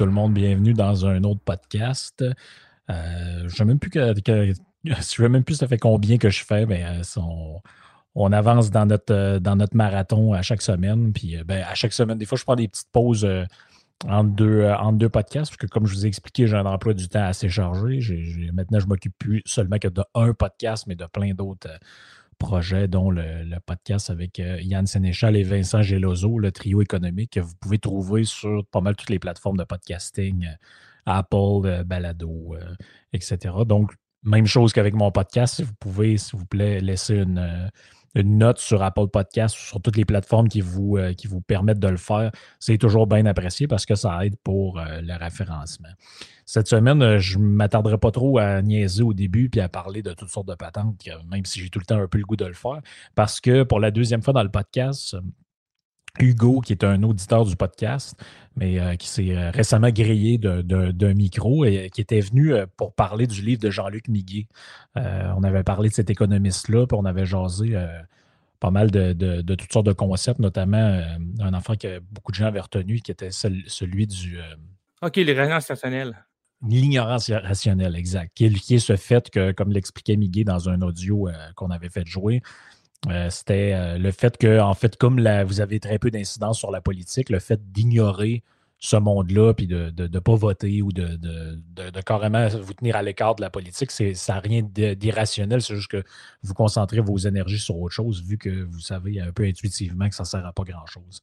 Tout le monde, bienvenue dans un autre podcast. Euh, je ne sais même plus que, que- je même plus ça fait combien que je fais, mais euh, on, avance dans notre, euh, dans notre marathon à chaque semaine. Puis ben, à chaque semaine, des fois, je prends des petites pauses entre, deux, deux podcasts, parce que comme je vous ai expliqué, j'ai un emploi du temps assez chargé. Maintenant, je m'occupe plus seulement que de un podcast, mais de plein d'autres projets, dont le, podcast avec euh, Yann Sénéchal et Vincent Gelozo, le trio économique, que vous pouvez trouver sur pas mal toutes les plateformes de podcasting, euh, Apple, euh, Balado, etc. Donc, même chose qu'avec mon podcast, si vous pouvez, s'il vous plaît, laisser une, une note sur Apple Podcast ou sur toutes les plateformes qui vous, euh, qui vous permettent de le faire, c'est toujours bien apprécié parce que ça aide pour euh, le référencement. Cette semaine, euh, je ne m'attarderai pas trop à niaiser au début puis à parler de toutes sortes de patentes, même si j'ai tout le temps un peu le goût de le faire, parce que pour la deuxième fois dans le podcast, Hugo, qui est un auditeur du podcast, mais euh, qui s'est euh, récemment grillé d'un micro et euh, qui était venu euh, pour parler du livre de Jean-Luc Miguet. On avait parlé de cet économiste-là, puis on avait jasé pas mal de, de- de toutes sortes de concepts, notamment un enfant que beaucoup de gens avaient retenu, qui était cel- celui du OK, les résonances stationnelles. l'ignorance rationnelle, exact, qui est, qui est ce fait que, comme l'expliquait Miguet dans un audio qu'on avait fait jouer, euh, c'était euh, le fait que, en fait, comme la- vous avez très peu d'incidence sur la politique, le fait d'ignorer ce monde-là, puis de ne pas voter ou de, de- de- carrément vous tenir à l'écart de la politique, ça n'a rien d'irrationnel, c'est juste que vous concentrez vos énergies sur autre chose, vu que vous savez un peu intuitivement que ça ne sert à pas grand-chose.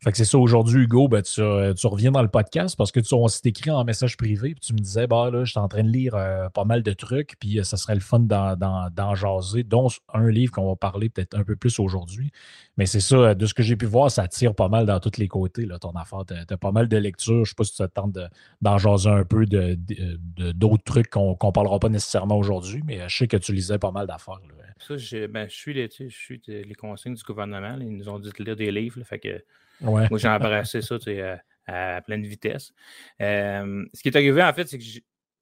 Fait que c'est ça, aujourd'hui, Hugo, ben, tu, euh, tu reviens dans le podcast parce que tu, on s'est écrit en message privé, puis tu me disais, bah là, je suis en train de lire euh, pas mal de trucs, puis euh, ça serait le fun d'en, jaser, dont un livre qu'on va parler peut-être un peu plus aujourd'hui. Mais c'est ça, de ce que j'ai pu voir, ça tire pas mal dans tous les côtés, là, ton affaire. Tu as, pas mal de lectures. Je sais pas si tu te tentes de- d'en jaser un peu de, de- d'autres trucs qu'on ne parlera pas nécessairement aujourd'hui, mais je sais que tu lisais pas mal d'affaires. Ça, je, ben, je suis, les, je suis les consignes du gouvernement. Ils nous ont dit de lire des livres. fait que Ouais. moi, j'ai embrassé ça tu sais, à, pleine vitesse. Euh, ce qui est arrivé, en fait, c'est que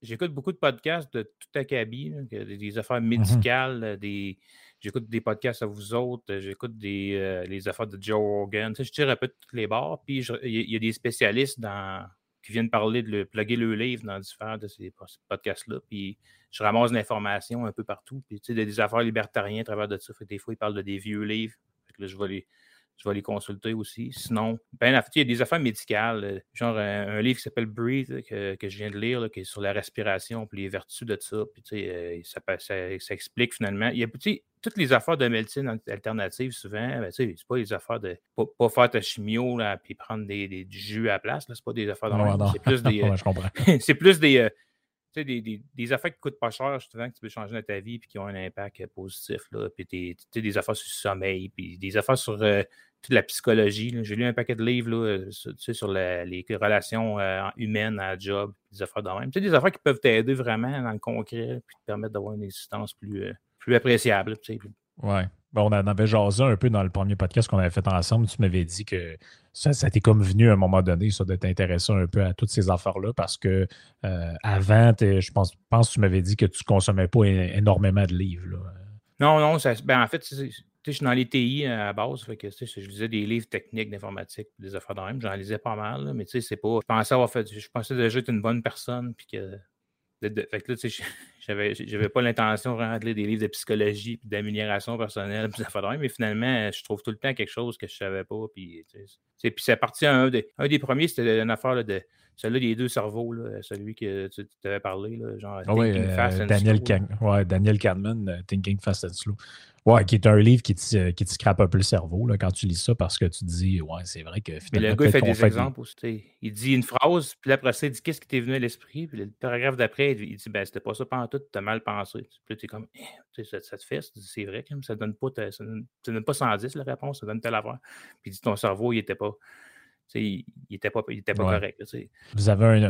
j'écoute beaucoup de podcasts de tout acabit, des, des affaires médicales, euh, des. J'écoute des podcasts à vous autres, euh, j'écoute des euh, les affaires de Joe Rogan. Tu sais, je tire un peu de tous les bords. Puis il y, a- il y a des spécialistes dans, qui viennent parler de le, plugger le livre dans différents de ces po- podcasts-là. Puis je ramasse l'information un peu partout. Puis tu sais, des, affaires libertariennes à travers de ça. Fait des fois, ils parlent de des vieux livres. Fait que là, je vais les, je vais les consulter aussi. Sinon, ben, en fait, il y a des affaires médicales, euh, genre un, un livre qui s'appelle Breathe, que, que je viens de lire, là, qui est sur la respiration puis les vertus de ça. Puis, tu sais, euh, ça, ça, ça explique finalement. Il y a, tu sais, toutes les affaires de médecine al- alternative, souvent, ben, tu sais, c'est pas les affaires de pas, pas faire ta chimio là, puis prendre des, des- du jus à la place. C'est pas des affaires de. C'est plus des, euh, Ouais, comprends. c'est plus des, euh, tu des, des, des affaires qui coûtent pas cher, justement, que tu peux changer dans ta vie puis qui ont un impact euh, positif. Là. Puis des, tu sais, des affaires sur le sommeil, puis des affaires sur euh, toute la psychologie. J'ai lu un paquet de livres là, euh, sur, tu sais, sur la- les relations euh, humaines à la job, des affaires de même. Tu sais, des affaires qui peuvent t'aider vraiment dans le concret puis te permettre d'avoir une existence plus, euh, plus appréciable. tu sais. Ouais. Ben, on en avait jasé un peu dans le premier podcast qu'on avait fait ensemble. Tu m'avais dit que ça, ça t'est comme venu à un moment donné, ça, de t'intéresser un peu à toutes ces affaires-là, parce que euh, avant, je pense, pense que tu m'avais dit que tu consommais pas énormément de livres. là. Non, non, ça, ben, en fait, c'est- je suis dans les TI à base, je lisais des livres techniques d'informatique, des affaires de même. J'en lisais pas mal, mais tu sais, c'est pas. Je pensais avoir fait. Je pensais déjà être une bonne personne, puis que. fait que là, tu sais, j'avais, pas l'intention de lire des livres de psychologie puis d'amélioration personnelle, puis des affaires de même, mais finalement, je trouve tout le temps quelque chose que je savais pas, puis, puis c'est parti un un des premiers, c'était une affaire de celui-là des deux cerveaux, là, celui que tu t'avais parlé, là, genre ah Fast euh, and Daniel Slow. ouais, Daniel Kahneman, euh, Thinking Fast and Slow. Ouais, qui est un livre qui te, qui te scrape un peu le cerveau là, quand tu lis ça parce que tu te dis, ouais, c'est vrai que finalement. Mais le gars, il fait des exemples aussi. Il dit une phrase, puis après ça, il dit qu'est-ce qui t'est venu à l'esprit, puis le paragraphe d'après, il dit, ben, c'était pas ça pendant tout, t'as mal pensé. Puis tu es comme, eh, ça, ça, te fait, c'est vrai, ça donne pas, ça donne, donne pas 110 la réponse, ça donne telle affaire. Puis il dit, ton cerveau, il était pas il n'était pas, il était pas correct. Vous avez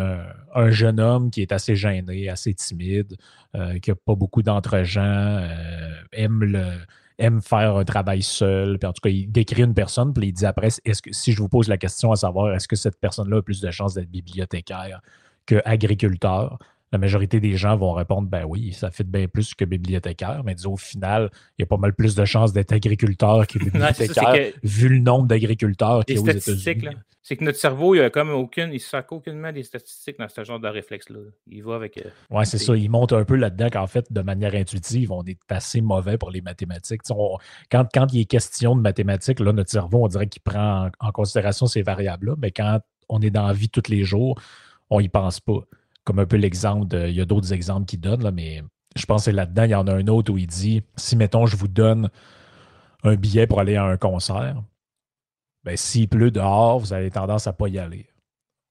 un, jeune homme qui est assez gêné, assez timide, euh, qui n'a pas beaucoup d'entre-gens, euh, aime, aime faire un travail seul. Puis en tout cas, il décrit une personne, puis il dit après est-ce que si je vous pose la question à savoir est-ce que cette personne-là a plus de chances d'être bibliothécaire qu'agriculteur la majorité des gens vont répondre ben oui, ça fait bien plus que bibliothécaire, mais disons, au final, il y a pas mal plus de chances d'être agriculteur que bibliothécaire, vu le nombre d'agriculteurs a aux États-Unis. C'est que notre cerveau, il a comme aucune, il sac aucunement des statistiques dans ce genre de réflexe-là. Il va avec. Euh, oui, c'est ça. Il monte un peu là-dedans qu'en fait, de manière intuitive, on est assez mauvais pour les mathématiques. quand, quand il est question de mathématiques, là, notre cerveau, on dirait qu'il prend en, en considération ces variables-là, mais quand on est dans la vie tous les jours, on n'y pense pas comme un peu l'exemple, il y a d'autres exemples qu'il donne, là, mais je pense que là-dedans, il y en a un autre où il dit si, mettons, je vous donne un billet pour aller à un concert, ben, s'il pleut dehors, vous avez tendance à ne pas y aller.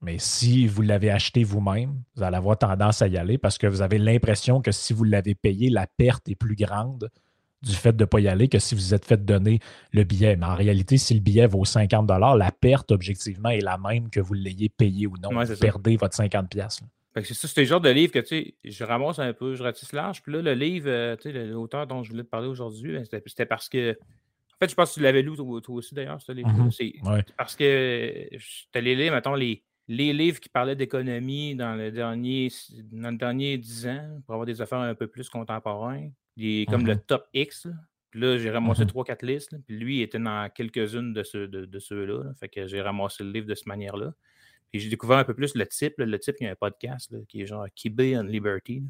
Mais si vous l'avez acheté vous-même, vous allez avoir tendance à y aller parce que vous avez l'impression que si vous l'avez payé, la perte est plus grande du fait de ne pas y aller que si vous êtes fait donner le billet. Mais en réalité, si le billet vaut 50 la perte, objectivement, est la même que vous l'ayez payé ou non. vous perdez votre 50 c'est ça, c'est le genre de livre que, tu sais, je ramasse un peu, je ratisse large. Puis là, le livre, euh, tu sais, l'auteur dont je voulais te parler aujourd'hui, ben, c'était parce que. En fait, je pense que tu l'avais lu toi, aussi, d'ailleurs, ce livre. Mm-hmm. C'est parce que je t'allais lire, mettons, les, les livres qui parlaient d'économie dans, le dernier, dans le dernier 10 ans, pour avoir des affaires un peu plus contemporains. comme le mm-hmm. top X. Là. Puis là, j'ai ramassé mm-hmm. trois, quatre listes. Puis lui, il était dans quelques-unes de, ceux, de, de ceux-là. Fait que j'ai ramassé le livre de cette manière-là. Et j'ai découvert un peu plus le type. le type, il y a un podcast qui est genre Kibé on Liberty.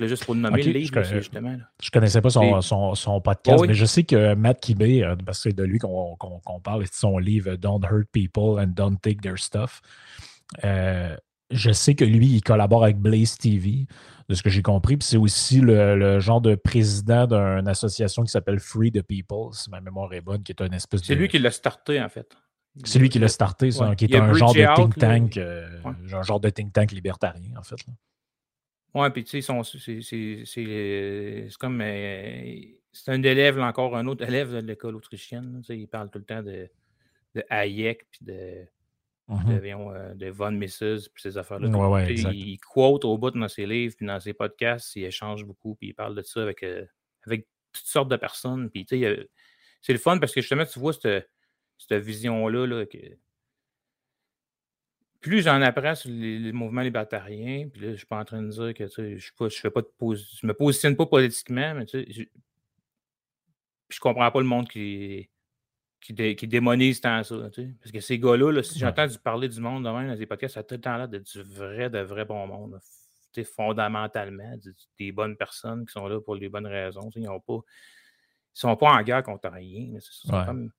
juste pour nommer le livre, justement. Je connaissais pas son, son, podcast, mais je sais que Matt Kibé, euh, parce que c'est de lui qu'on parle, c'est son livre Don't Hurt People and Don't Take Their Stuff. Euh, je sais que lui, il collabore avec Blaze TV, de ce que j'ai compris. Puis c'est aussi le, genre de président d'une association qui s'appelle Free the People, si ma mémoire est bonne, qui est une espèce de. C'est lui qui l'a starté, en fait. C'est lui qui l'a starté, ça, qui est un genre de think tank, euh, un genre de think tank libertarien, en fait. Oui, puis tu sais, c'est comme. Euh, c'est un élève, encore un autre élève de l'école autrichienne. il parle tout le temps de, de Hayek, puis de, mm-hmm. euh, de, von Mises, puis ces affaires-là. il, quote au bout dans ses livres, puis dans ses podcasts, il échange beaucoup, puis il parle de ça avec, avec toutes sortes de personnes. Puis tu sais, c'est le fun parce que justement, tu vois cette cette vision-là, là, que plus j'en apprends sur les, mouvements libertariens, puis là, je ne suis pas en train de dire que je ne fais pas de je me positionne pas politiquement, mais tu sais, je, je comprends pas le monde qui, qui, qui démonise tant ça. Tu sais, parce que ces gars-là, si j'entends parler du monde de même dans des podcasts, ça a tout le temps l'air d'être du vrai, de vrai bon monde. Tu sais, fondamentalement, des, bonnes personnes qui sont là pour les bonnes raisons. ils ne sont pas en guerre contre rien. C'est comme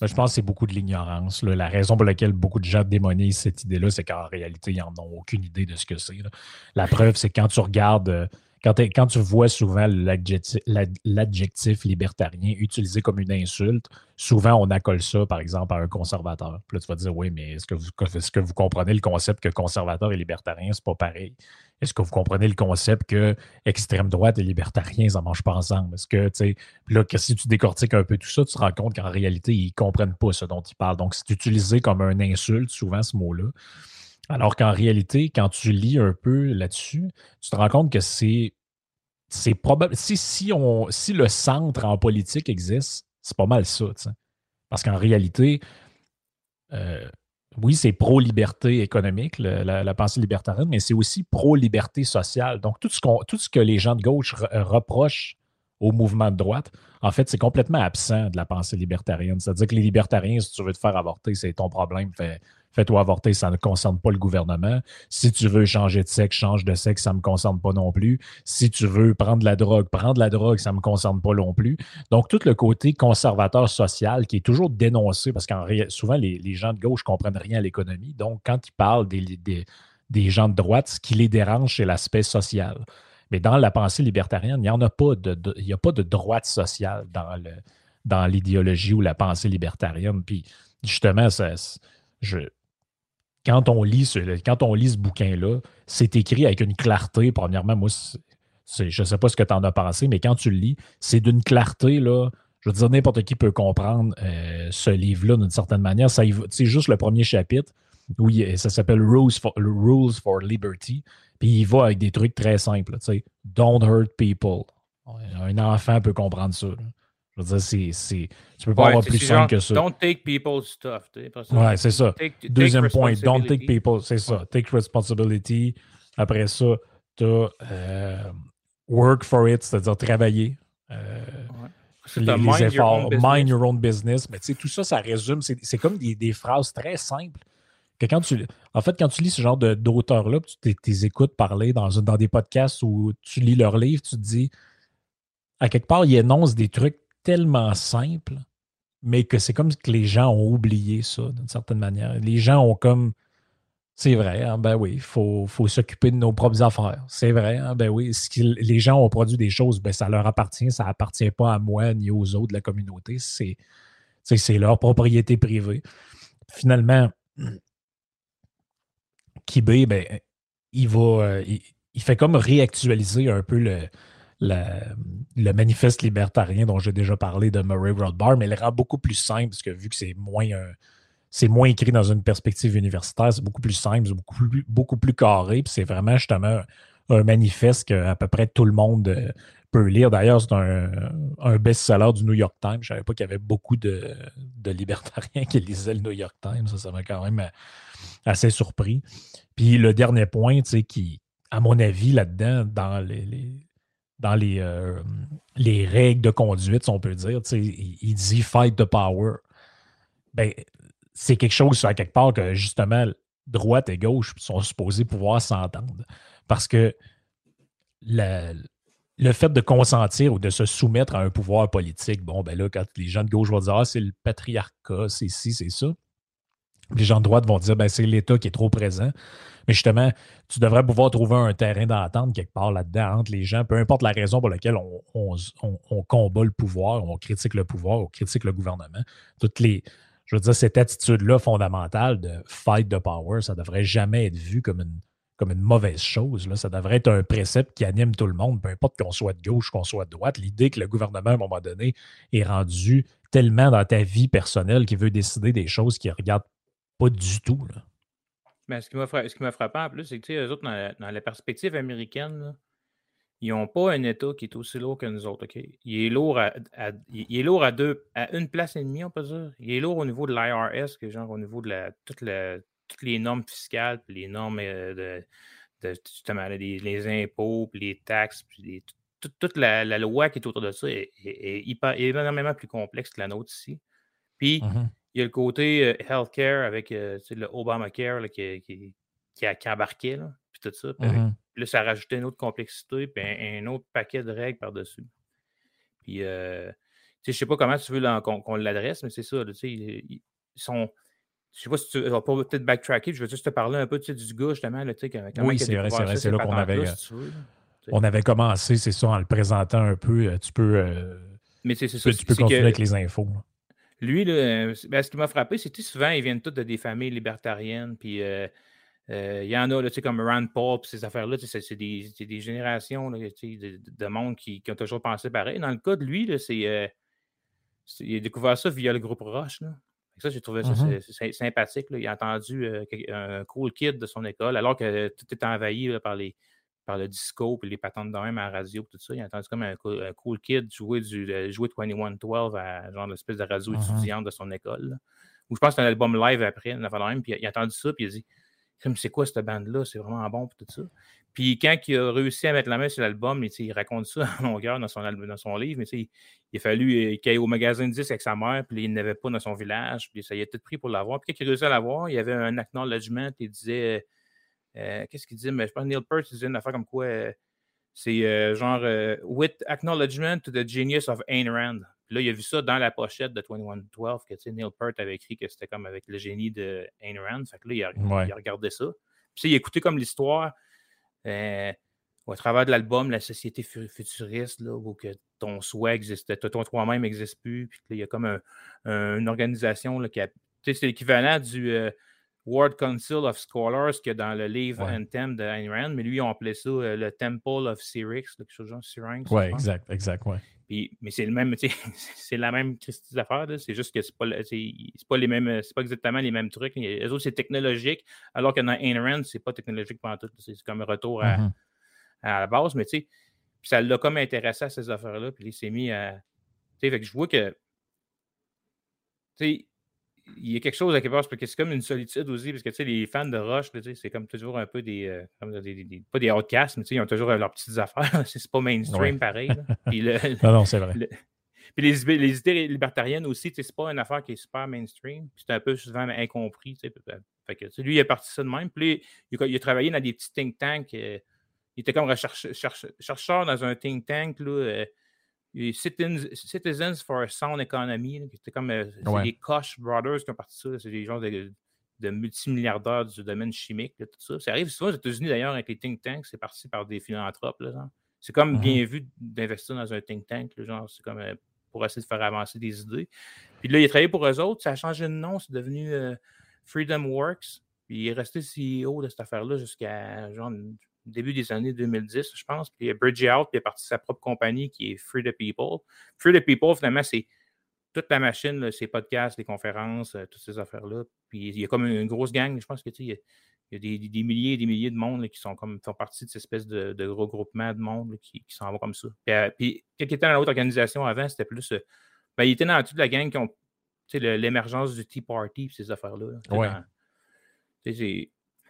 je pense que c'est beaucoup de l'ignorance. La raison pour laquelle beaucoup de gens démonisent cette idée-là, c'est qu'en réalité, ils n'en ont aucune idée de ce que c'est. La preuve, c'est quand tu regardes, euh, quand, tu vois souvent l'adjectif libertarien utilisé comme une insulte, souvent on accole ça, par exemple, à un conservateur. Puis là, tu vas dire, oui, mais est-ce que, vous, comprenez le concept que conservateur et libertarien, c'est pas pareil? Est-ce que vous comprenez le concept que extrême droite et libertarien, ça ne mange pas ensemble? Est-ce que, là, si tu décortiques un peu tout ça, tu te rends compte qu'en réalité, ils ne comprennent pas ce dont ils parlent. Donc, c'est utilisé comme un insulte, souvent, ce mot-là. Alors qu'en réalité, quand tu lis un peu là-dessus, tu te rends compte que c'est. Probable. Si, si le centre en politique existe, c'est pas mal ça. Parce qu'en réalité, euh, oui, c'est pro-liberté économique, la, pensée libertarienne, mais c'est aussi pro-liberté sociale. Donc, tout ce, tout ce que les gens de gauche reprochent au mouvement de droite, en fait, c'est complètement absent de la pensée libertarienne. C'est-à-dire que les libertariens, si tu veux te faire avorter, c'est ton problème. Fais, fais-toi avorter, ça ne concerne pas le gouvernement. Si tu veux changer de sexe, change de sexe, ça ne me concerne pas non plus. Si tu veux prendre de la drogue, prendre de la drogue, ça ne me concerne pas non plus. Donc, tout le côté conservateur social qui est toujours dénoncé, parce qu'en souvent, les, gens de gauche ne comprennent rien à l'économie. Donc, quand ils parlent des, des, des gens de droite, ce qui les dérange, c'est l'aspect social. Mais dans la pensée libertarienne, il n'y en a pas de, a pas de droite sociale dans, dans l'idéologie ou la pensée libertarienne. Puis justement, je, quand, on lit ce, quand on lit ce bouquin-là, c'est écrit avec une clarté. Premièrement, moi, je ne sais pas ce que tu en as pensé, mais quand tu le lis, c'est d'une clarté, là. Je veux dire, n'importe qui peut comprendre euh, ce livre-là d'une certaine manière. C'est juste le premier chapitre. Oui, ça s'appelle Rules Rules for Liberty. Puis il va avec des trucs très simples. Tu sais, don't hurt people. Un enfant peut comprendre ça. Je veux dire, c'est, c'est, tu peux pas avoir plus simple que ça. Don't take people's stuff. Ouais, c'est ça. Deuxième point, don't take people. C'est ça. Take responsibility. Après ça, tu as euh, work for it, c'est-à-dire travailler. Euh, les, efforts, mind your own business. Mais tu sais, tout ça, ça résume. C'est, c'est comme des, des phrases très simples quand tu, en fait, quand tu lis ce genre d'auteurs-là, tu les écoutes parler dans, dans des podcasts où tu lis leurs livres, tu te dis, à quelque part, ils énoncent des trucs tellement simples, mais que c'est comme que les gens ont oublié ça, d'une certaine manière. Les gens ont comme. C'est vrai, hein, ben oui, il faut, s'occuper de nos propres affaires. C'est vrai, hein, ben oui. Si les gens ont produit des choses, ben ça leur appartient, ça appartient pas à moi ni aux autres de la communauté. C'est leur propriété privée. Finalement, Ben, il va. Euh, il, fait comme réactualiser un peu le, le, manifeste libertarien dont j'ai déjà parlé de Murray Rothbard, mais il le rend beaucoup plus simple, parce que vu que c'est moins. c'est moins écrit dans une perspective universitaire, c'est beaucoup plus simple, c'est beaucoup plus, beaucoup plus carré, puis c'est vraiment justement un manifeste qu'à peu près tout le monde euh, peut lire. D'ailleurs, c'est un, best-seller du New York Times. Je ne savais pas qu'il y avait beaucoup de, de, libertariens qui lisaient le New York Times. Ça, ça m'a quand même assez surpris. Puis le dernier point, tu sais, qui, à mon avis, là-dedans, dans les, dans les, euh, les règles de conduite, si on peut dire, sais, il, dit fight the power. Ben, c'est quelque chose à quelque part que justement droite et gauche sont supposés pouvoir s'entendre. Parce que le fait de consentir ou de se soumettre à un pouvoir politique, bon, ben là, quand les gens de gauche vont dire Ah, c'est le patriarcat, c'est ci, c'est ça. Les gens de droite vont dire ben, c'est l'État qui est trop présent. Mais justement, tu devrais pouvoir trouver un terrain d'entente quelque part là-dedans entre les gens, peu importe la raison pour laquelle on, combat le pouvoir, on critique le pouvoir, on critique le gouvernement. Toutes les, je veux dire, cette attitude-là fondamentale de fight the power, ça ne devrait jamais être vu comme une, comme une mauvaise chose. Là. Ça devrait être un précepte qui anime tout le monde, peu importe qu'on soit de gauche, qu'on soit de droite. L'idée que le gouvernement, à un moment donné, est rendu tellement dans ta vie personnelle qu'il veut décider des choses qui ne regardent pas du tout. Là. Mais ce qui m'a frappé en plus, c'est que eux autres, dans la, perspective américaine, ils n'ont pas un État qui est aussi lourd que nous autres. Il est lourd à, il est lourd à deux, à une place et demie, on peut dire. Il est lourd au niveau de l'IRS, que genre au niveau de la, toutes les normes fiscales, puis les normes euh, de, justement les, impôts, puis les taxes, puis toute la, loi qui est autour de ça est, énormément plus complexe que la nôtre ici. Puis, mmh il y a le côté euh, healthcare avec euh, le Obamacare qui, qui, qui, a, embarqué, là, puis tout ça. Puis là, ça a rajouté une autre complexité, puis un, autre paquet de règles par-dessus. Puis, euh, je ne sais pas comment tu veux qu'on l'adresse, mais c'est ça. ils, sont. Je sais pas si tu vas peut-être backtracker, je veux juste te parler un peu du gars, justement. Là, comment oui, c'est vrai, c'est vrai, c'est là qu'on avait. on avait commencé, c'est ça, en le présentant un peu. Tu peux. mais c'est ça. Tu peux continuer avec les infos. Lui, euh, ben, ce qui m'a frappé, c'est que souvent, ils viennent tous de des familles libertariennes. Puis euh, euh, il y en a, là, comme Rand Paul, puis ces affaires-là, c'est des, des, générations de, de, monde qui, ont toujours pensé pareil. Dans le cas de lui, c'est, il a découvert ça via le groupe Roche. Ça, j'ai trouvé ça mm-hmm. sympathique. Il a entendu un cool kid de son école, alors que tout était envahi par les par le disco et les patentes de même à la radio tout ça. Il a entendu comme un cool, kid jouer du jouer 2112 à genre l'espèce de radio mmh étudiante de son école. Ou je pense que c'est un album live après, puis il a entendu ça, puis il a dit comme c'est quoi cette bande-là, c'est vraiment bon pour tout ça. Puis quand il a réussi à mettre la main sur l'album, il raconte ça en longueur dans son, dans son livre, mais il a fallu euh, qu'il aille au magasin de disques avec sa mère, puis il n'avait pas dans son village, puis ça y a tout pris pour l'avoir. Puis quand il a réussi à l'avoir, il y avait un acknowledgement, il disait, euh, qu'est-ce qu'il disait, mais je pense que Neil Peart disait une affaire comme quoi, euh, c'est genre, with acknowledgement to the genius of Ayn Rand. Puis là, il a vu ça dans la pochette de 2112, que Neil Peart avait écrit que c'était comme avec le génie de Ayn Rand. Fait que là, il a, il a regardé ça. Puis il a écouté comme l'histoire euh, au travers de l'album, la société futuriste, là, où que ton souhait existe, ton toi-même n'existe plus, puis il y a comme une organisation là, qui a. C'est l'équivalent du euh, World Council of Scholars que dans le livre Anthem de Ayn Rand, mais lui, on appelait ça euh, le Temple of Syrinx, quelque chose genre Syrinx. Oui, exact, exact, ouais. Puis, mais c'est le même, c'est la même Christie d'affaires, c'est juste que c'est pas, pas les mêmes, c'est pas exactement les mêmes trucs. Les autres, c'est technologique, alors que dans Ayn Rand, c'est pas technologique pendant tout. C'est comme un retour mm-hmm. à, la base, mais tu sais, ça l'a comme intéressé à ces affaires-là, puis il s'est mis à. Tu sais, fait que je vois que. Tu sais, il y a quelque chose à quelque part, parce que c'est comme une solitude aussi, parce que tu sais, les fans de Rush, c'est comme toujours un peu des, euh, des, pas des outcasts, mais tu sais, ils ont toujours leurs petites affaires. c'est pas mainstream pareil. non, non, c'est vrai. puis les, les, idées libertariennes aussi, c'est pas une affaire qui est super mainstream. C'est un peu souvent incompris. Fait que, lui, il a parti ça de même. Puis il a, il a travaillé dans des petits think tanks. Euh, il était comme chercheur dans un think tank. Là, euh, Citizens, for a Sound Economy, c'était comme euh, les Koch Brothers qui ont parti ça. C'est des gens de, multimilliardaires du domaine chimique, tout ça. Ça arrive souvent aux États-Unis d'ailleurs avec les think tanks, c'est parti par des philanthropes. C'est comme mm-hmm. bien vu d'investir dans un think tank, genre, c'est comme euh, pour essayer de faire avancer des idées. Puis là, il a travaillé pour eux autres, ça a changé de nom, c'est devenu euh, Freedom Works. Puis il est resté CEO de cette affaire-là jusqu'à genre début des années 2010, je pense. Puis il a bridgé out, puis a parti sa propre compagnie qui est Free the People. Free the People, finalement, c'est toute la machine, ses podcasts, les conférences, euh, toutes ces affaires-là. Puis il y a comme une, grosse gang, je pense que il y a, il y a des, milliers et des milliers de monde qui sont comme font partie de cette espèce de, de regroupement de monde qui, qui s'en va comme ça. Puis, euh, puis était dans l'autre organisation avant, c'était plus. Euh, ben, il était dans toute la gang qui ont l'émergence du Tea Party ces affaires-là. Ouais.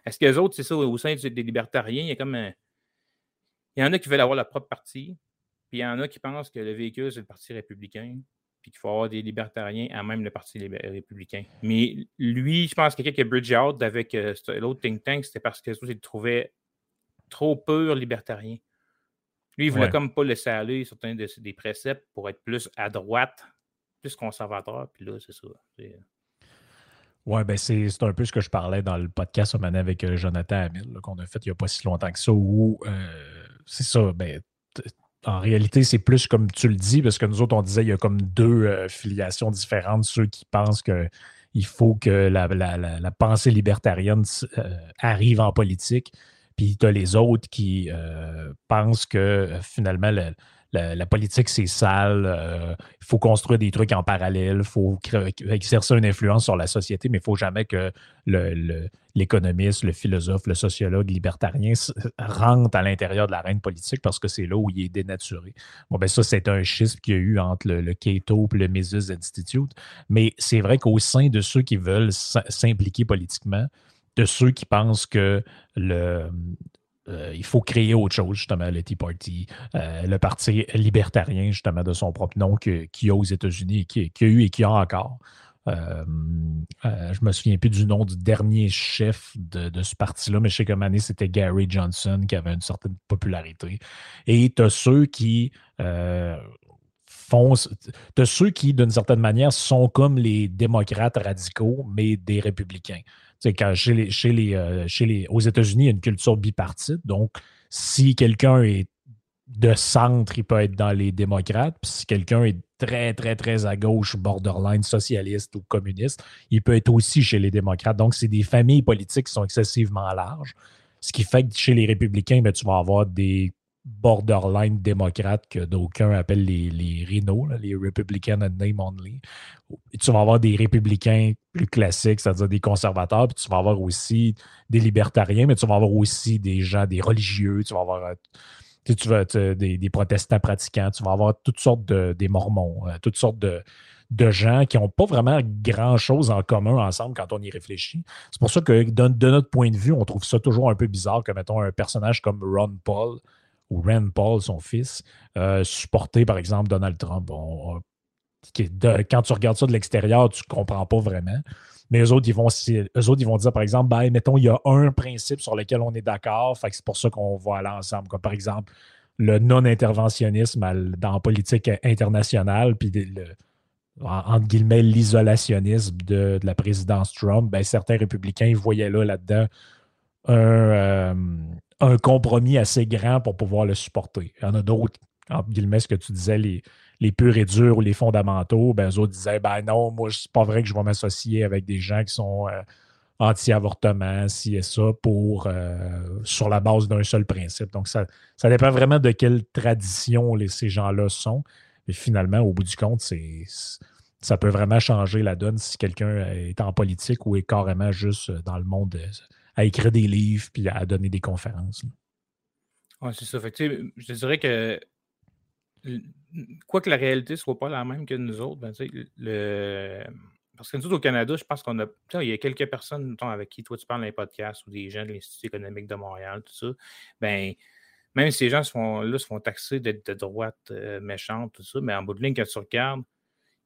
Est-ce que les autres, c'est ça, au sein des libertariens, il y a comme Il y en a qui veulent avoir leur propre parti, puis il y en a qui pensent que le véhicule, c'est le Parti républicain, puis qu'il faut avoir des libertariens à même le Parti républicain. Mais lui, je pense que quelqu'un qui a bridge out avec euh, l'autre think tank, c'était parce que il trouvait trop pur libertarien. Lui, il voulait comme pas laisser aller certains des préceptes pour être plus à droite, plus conservateur, puis là, c'est ça. Oui, ben c'est un peu ce que je parlais dans le podcast avec euh, Jonathan Hamil, qu'on a fait il n'y a pas si longtemps que ça, où euh, c'est ça, ben, en réalité, c'est plus comme tu le dis, parce que nous autres, on disait il y a comme deux euh, filiations différentes, ceux qui pensent qu'il faut que la, la, pensée libertarienne arrive en politique, puis tu as les autres qui pensent que finalement, la, politique, c'est sale. Euh, il faut construire des trucs en parallèle. Il faut exercer une influence sur la société, mais il ne faut jamais que l'économiste, le, philosophe, le sociologue libertarien rentre à l'intérieur de la reine politique parce que c'est là où il est dénaturé. Bon, ben ça, c'est un schisme qu'il y a eu entre le, Cato et le Mises Institute. Mais c'est vrai qu'au sein de ceux qui veulent s'impliquer politiquement, de ceux qui pensent que le, euh, il faut créer autre chose, justement, le Tea Party, euh, le parti libertarien, justement, de son propre nom, qu'il y a aux États-Unis, qu'il y a eu et qu'il y a encore. Euh, je ne me souviens plus du nom du dernier chef de, ce parti-là, mais je sais que année, c'était Gary Johnson qui avait une certaine popularité. Et tu as ceux qui font. Tu as ceux qui, d'une certaine manière, sont comme les démocrates radicaux, mais des républicains. Quand chez les, chez les, euh, chez les, aux États-Unis, il y a une culture bipartite. Donc, si quelqu'un est de centre, il peut être dans les démocrates. Puis si quelqu'un est très, très, très à gauche, borderline socialiste ou communiste, il peut être aussi chez les démocrates. Donc, c'est des familles politiques qui sont excessivement larges. Ce qui fait que chez les républicains, ben, tu vas avoir des borderline démocrates que d'aucuns appellent les, les rhinos, les Republican and Name Only. tu vas avoir des républicains plus classiques, c'est-à-dire des conservateurs, puis tu vas avoir aussi des libertariens, mais tu vas avoir aussi des gens, des religieux, tu vas avoir euh, tu vas, des, protestants pratiquants, tu vas avoir toutes sortes de des mormons, euh, toutes sortes de, de gens qui n'ont pas vraiment grand-chose en commun ensemble quand on y réfléchit. C'est pour ça que de, notre point de vue, on trouve ça toujours un peu bizarre que, mettons, un personnage comme Ron Paul ou Rand Paul, son fils, euh, supporter, par exemple, Donald Trump. quand tu regardes ça de l'extérieur, tu ne comprends pas vraiment. Mais eux autres, ils vont, eux autres, ils vont dire, par exemple, ben, mettons, il y a un principe sur lequel on est d'accord, c'est pour ça qu'on va aller ensemble. Comme par exemple, le non-interventionnisme dans la politique internationale, puis entre guillemets, l'isolationnisme de, la présidence Trump, ben, certains républicains voyaient là, là-dedans euh, un, compromis assez grand pour pouvoir le supporter. Il y en a d'autres, entre guillemets, ce que tu disais, les, les purs et durs ou les fondamentaux, ben, eux autres disaient ben non, moi, c'est pas vrai que je vais m'associer avec des gens qui sont euh, anti-avortement, si et ça, euh, sur la base d'un seul principe. Donc, ça, ça dépend vraiment de quelle tradition les, ces gens-là sont. Mais finalement, au bout du compte, ça peut vraiment changer la donne si quelqu'un est en politique ou est carrément juste dans le monde à écrire des livres puis à donner des conférences. Oui, c'est ça. Fait je dirais que quoi que la réalité ne soit pas la même que nous autres, ben, le... parce que nous autres, au Canada, je pense qu'on a. Il y a quelques personnes avec qui toi tu parles dans les podcasts ou des gens de l'Institut économique de Montréal, tout ça. Ben, même si ces gens se font, là, se font taxer d'être de droite euh, méchante, tout ça, mais en bout de ligne, quand tu regardes,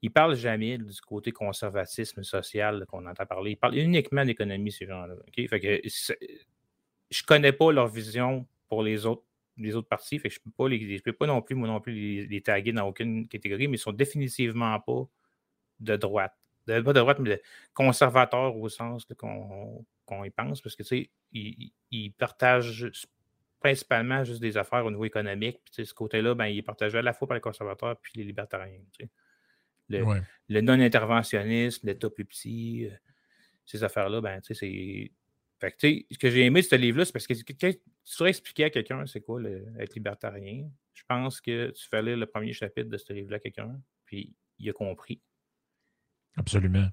ils ne parlent jamais du côté conservatisme social qu'on entend parler. Ils parlent uniquement d'économie, ces gens-là. Fait que, je ne connais pas leur vision pour les autres les autres partis. Fait je ne peux, pas peux pas non plus, moi non plus, les, taguer dans aucune catégorie, mais ils sont définitivement pas de droite. pas de droite, mais de conservateurs au sens qu'on y pense, parce que ils, ils, partagent principalement juste des affaires au niveau économique. Puis ce côté-là, ben, il est partagé à la fois par les conservateurs puis les libertariens. Le, le non-interventionnisme, l'État plus petit, euh, ces affaires-là, ben, c'est fait que, ce que j'ai aimé de ce livre-là, c'est parce que tu pourrais expliquer à quelqu'un c'est quoi être libertarien. Je pense que tu fais lire le premier chapitre de ce livre-là à quelqu'un, puis il a compris. Absolument.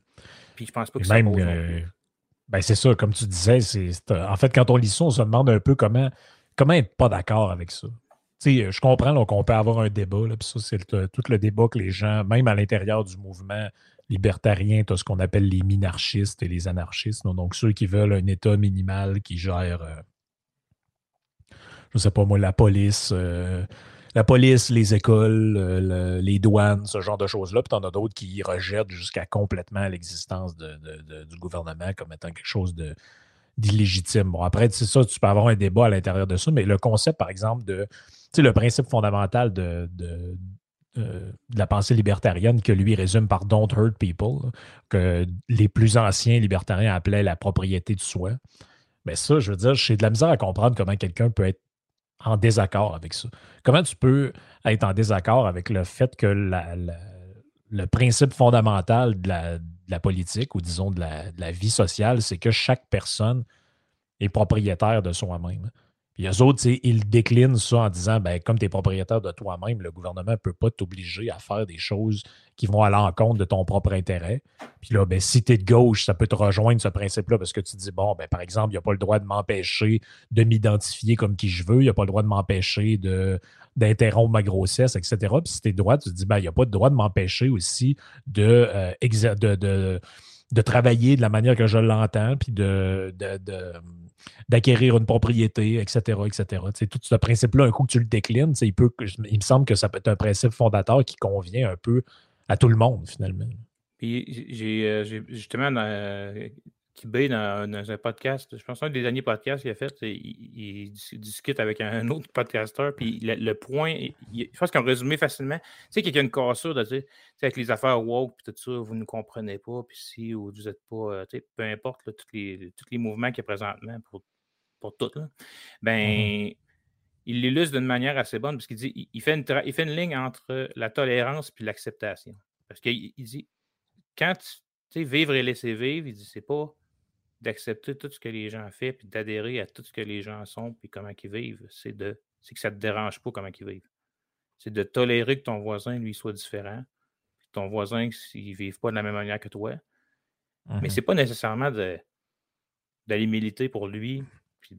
Puis je pense pas que ça euh, ben c'est ça, comme tu disais, c'est, en fait, quand on lit ça, on se demande un peu comment, comment être pas d'accord avec ça. Sais, je comprends qu'on peut avoir un débat, puis ça, c'est tout le débat que les gens, même à l'intérieur du mouvement, libertarien, tu as ce qu'on appelle les minarchistes et les anarchistes. Donc, ceux qui veulent un État minimal qui gère, euh, je ne sais pas moi, la police, euh, la police, les écoles, euh, les douanes, ce genre de choses-là. Puis tu en as d'autres qui rejettent jusqu'à complètement l'existence du gouvernement comme étant quelque chose d'illégitime. Bon, après, c'est ça, tu peux avoir un débat à l'intérieur de ça, mais le concept, par exemple, de, sais, le principe fondamental de, euh, de la pensée libertarienne que lui résume par Don't Hurt People, que les plus anciens libertariens appelaient la propriété de soi. Mais ça, je veux dire, j'ai de la misère à comprendre comment quelqu'un peut être en désaccord avec ça. Comment tu peux être en désaccord avec le fait que le principe fondamental de la, politique ou disons de la vie sociale, c'est que chaque personne est propriétaire de soi-même. Puis eux autres, ils déclinent ça en disant ben, comme tu es propriétaire de toi-même, le gouvernement ne peut pas t'obliger à faire des choses qui vont à l'encontre de ton propre intérêt. Puis là, ben, si tu es de gauche, ça peut te rejoindre ce principe-là parce que tu dis bon, ben, par exemple, il n'y a pas le droit de m'empêcher de m'identifier comme qui je veux, il n'y a pas le droit de m'empêcher de d'interrompre ma grossesse, etc. Puis si tu es droit, tu te dis ben, il n'y a pas le droit de m'empêcher aussi de, euh, de, de, de, travailler de la manière que je l'entends, puis de, de d'acquérir une propriété, etc., etc. tout ce principe-là, un coup que tu le déclines, il, peut, il me semble que ça peut être un principe fondateur qui convient un peu à tout le monde, finalement. Puis j'ai euh, justement euh, Kibé dans, dans, un podcast, je pense un des derniers podcasts qu'il a fait, il, discute avec un autre podcasteur, puis le, point, je pense qu'on résumé facilement, tu sais, qu'il y a une cassure de avec les affaires woke, puis tout ça, vous ne comprenez pas, puis si vous n'êtes pas, euh, peu importe, tous, les, tous les mouvements qu'il y a présentement pour, pour tout, là, ben, mm-hmm. il l'illustre d'une manière assez bonne, parce qu'il dit, il, fait une il fait une ligne entre la tolérance puis l'acceptation. Parce qu'il dit, quand tu sais, vivre et laisser vivre, il dit, c'est pas d'accepter tout ce que les gens font, puis d'adhérer à tout ce que les gens sont, puis comment ils vivent. C'est de c'est que ça ne te dérange pas comment ils vivent. C'est de tolérer que ton voisin, lui, soit différent, que ton voisin, s'il ne vive pas de la même manière que toi. Mais Mais mmh c'est pas nécessairement d'aller militer pour lui, puis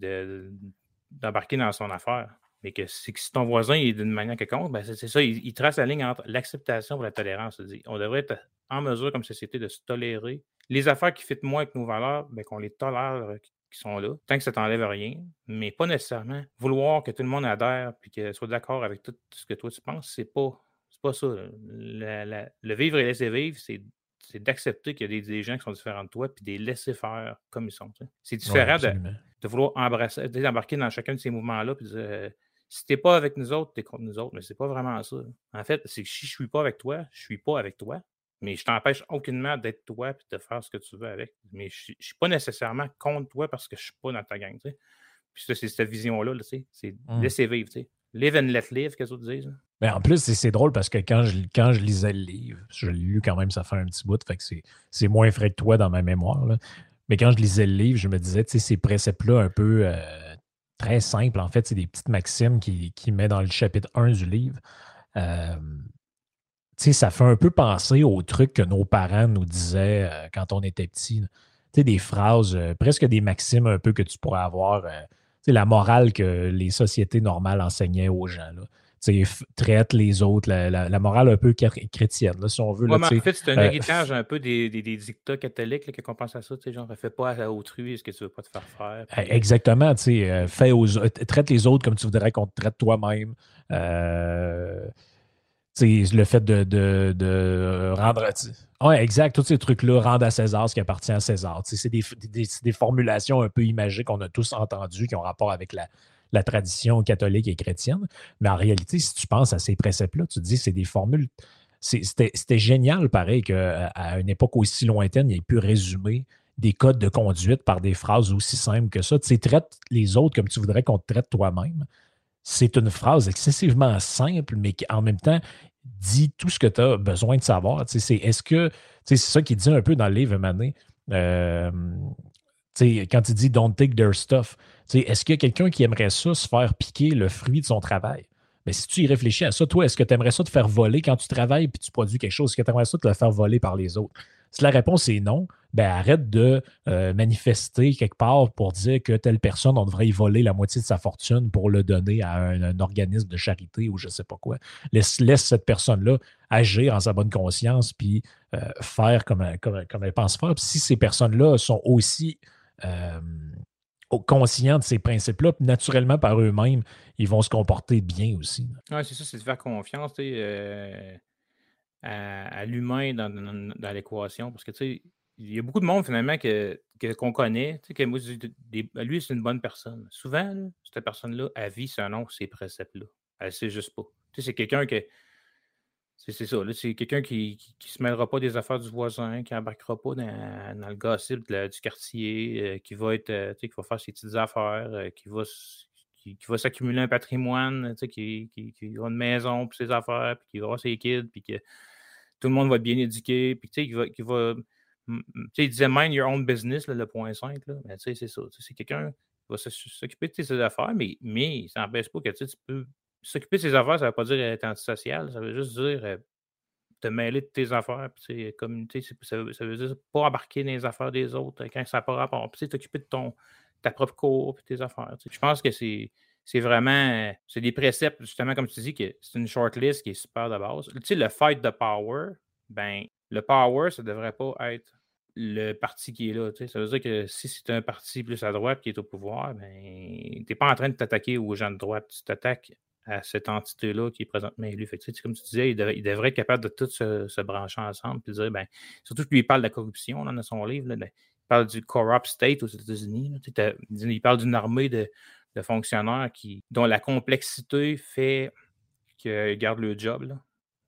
d'embarquer dans son affaire. mais que, si ton voisin est d'une manière quelconque, ben c'est ça, il, trace la ligne entre l'acceptation et la tolérance. On devrait être en mesure, comme société, de se tolérer. Les affaires qui fitent moins avec nos valeurs, ben, qu'on les tolère, euh, qui sont là, tant que ça t'enlève rien, mais pas nécessairement. Vouloir que tout le monde adhère puis que soit d'accord avec tout ce que toi tu penses, c'est pas, pas ça. le vivre et laisser vivre, c'est c'est d'accepter qu'il y a des, gens qui sont différents de toi, puis de les laisser faire comme ils sont. C'est différent de, vouloir embrasser, d'embarquer dans chacun de ces mouvements-là, puis de dire euh, si t'es pas avec nous autres, t'es contre nous autres. Mais c'est pas vraiment ça. En fait, c'est que si je suis pas avec toi, je suis pas avec toi. Mais je t'empêche aucunement d'être toi et de faire ce que tu veux avec. Mais je ne suis pas nécessairement contre toi parce que je ne suis pas dans ta gang. Puis c'est cette vision-là, c'est mmh. laisser vivre. Live and let live, qu'est-ce que tu disent? Mais en plus, c'est drôle parce que quand je, quand je lisais le livre, je l'ai lu quand même, ça fait un petit bout, fait que c'est moins frais que toi dans ma mémoire. Mais quand je lisais le livre, je me disais, tu sais, ces préceptes-là un peu euh, très simples, en fait, c'est des petites maximes qu'il qui met dans le chapitre 1 du livre. Euh, ça fait un peu penser aux trucs que nos parents nous disaient euh, quand on était petits. sais, des phrases, presque des maximes un peu que tu pourrais avoir. Euh, la morale que les sociétés normales enseignaient aux gens. Là traite les autres, la, morale un peu chrétienne, là, si on veut. en fait, c'est un héritage un peu des, des, dictats catholiques qu'on pense à ça, genre, fais pas à autrui ce que tu veux pas te faire faire. Eh, exactement, tu sais, fais aux, traite les autres comme tu voudrais qu'on te traite toi-même le fait de, rendre. Oui, exact. Tous ces trucs-là, rendre à César ce qui appartient à César. C'est des, formulations un peu imagées qu'on a tous entendues, qui ont rapport avec la, tradition catholique et chrétienne. Mais en réalité, si tu penses à ces préceptes-là, tu te dis c'est des formules. C'était génial, pareil, qu'à une époque aussi lointaine, il ait pu résumer des codes de conduite par des phrases aussi simples que ça. Tu sais, traite les autres comme tu voudrais qu'on te traite toi-même c'est une phrase excessivement simple, mais qui en même temps dit tout ce que tu as besoin de savoir. C'est est-ce que c'est ça qu'il dit un peu dans le livre Mané. Euh, quand il dit Don't take their stuff, est-ce qu'il y a quelqu'un qui aimerait ça se faire piquer le fruit de son travail? Mais si tu y réfléchis à ça, toi, est-ce que tu aimerais ça te faire voler quand tu travailles et tu produis quelque chose? Est-ce que tu aimerais ça te le faire voler par les autres? Si la réponse est non, ben arrête de euh, manifester quelque part pour dire que telle personne, on devrait y voler la moitié de sa fortune pour le donner à un, organisme de charité ou je ne sais pas quoi. Laisse, cette personne-là agir en sa bonne conscience puis euh, faire comme, elle pense faire. Puis si ces personnes-là sont aussi euh, conscients de ces principes-là, naturellement par eux-mêmes, ils vont se comporter bien aussi. C'est ça, c'est de faire confiance à, l'humain dans, l'équation. Parce que tu sais, il y a beaucoup de monde finalement que, qu'on connaît, lui, c'est une bonne personne. Souvent, cette personne-là, elle vit selon ces préceptes-là. Elle ne sait juste pas. C'est quelqu'un que. C'est, ça, c'est quelqu'un qui ne se mêlera pas des affaires du voisin, qui n'embarquera pas dans, le gossip du quartier, euh, qui va être, euh, qui va faire ses petites affaires, euh, qui va qui, va s'accumuler un patrimoine, qui, qui, qui, a une maison pour ses affaires, puis qui va avoir ses kids, puis que tout le monde va être bien éduqué, puis qui va, qui va il disait mind your own business, le point 5. Là. Mais c'est ça. C'est quelqu'un qui va s'occuper de ses affaires, mais, mais ça n'empêche pas que tu peux s'occuper de ses affaires, ça ne veut pas dire être antisocial. Ça veut juste dire euh, te mêler de tes affaires. Puis, comme, ça, ça veut dire pas embarquer dans les affaires des autres quand ça n'a pas rapport. Puis t'occuper de ton, ta propre cour et tes affaires. Je pense que c'est. C'est vraiment, c'est des préceptes, justement, comme tu dis, que c'est une shortlist qui est super de base. Le fight de power, ben, le power, ça devrait pas être le parti qui est là. Ça veut dire que si c'est un parti plus à droite qui est au pouvoir, ben, tu n'es pas en train de t'attaquer aux gens de droite, tu t'attaques à cette entité-là qui est présentement élue. Fait comme tu disais, il devrait, être capable de tout se, brancher ensemble. Puis dire, ben, surtout que lui, il parle de la corruption dans son livre. il parle du corrupt state aux États-Unis. Il parle d'une armée de, fonctionnaires qui, dont la complexité fait qu'ils gardent le job.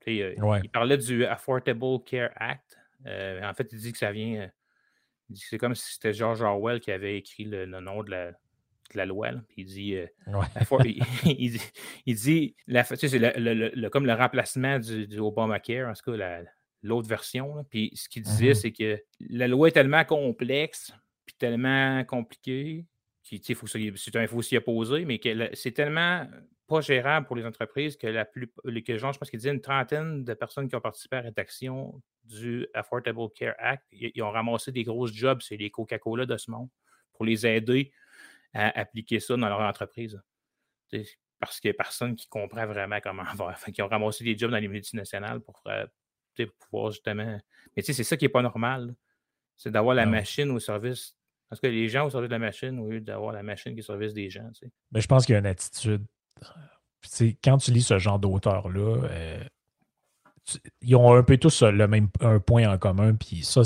Euh, il parlait du Affordable Care Act. Euh, en fait, il dit que ça vient. Euh, c'est comme si c'était George Orwell qui avait écrit le, nom de la, la loi. il dit, il, dit, il dit c'est le, comme le remplacement du, du Obamacare, en tout cas, l'autre version. Puis ce qu'il disait, mm-hmm. c'est que la loi est tellement complexe, puis tellement compliquée, qu'il faut, faut s'y opposer, mais que c'est tellement pas gérable pour les entreprises que la plus que genre, je pense qu'il disait une trentaine de personnes qui ont participé à la rédaction du Affordable Care Act. Ils, ont ramassé des grosses jobs, c'est les Coca-Cola de ce monde, pour les aider à appliquer ça dans leur entreprise. parce qu'il n'y a personne qui comprend vraiment comment faire. Fait ont ramassé des jobs dans les multinationales pour, pour pouvoir justement. Mais tu sais, c'est ça qui n'est pas normal. C'est d'avoir la machine au service. Parce que les gens au service de la machine au lieu d'avoir la machine qui est au service des gens. Mais je pense qu'il y a une attitude. quand tu lis ce genre d'auteur-là, euh, ils ont un peu tous le même un point en commun. Puis ça,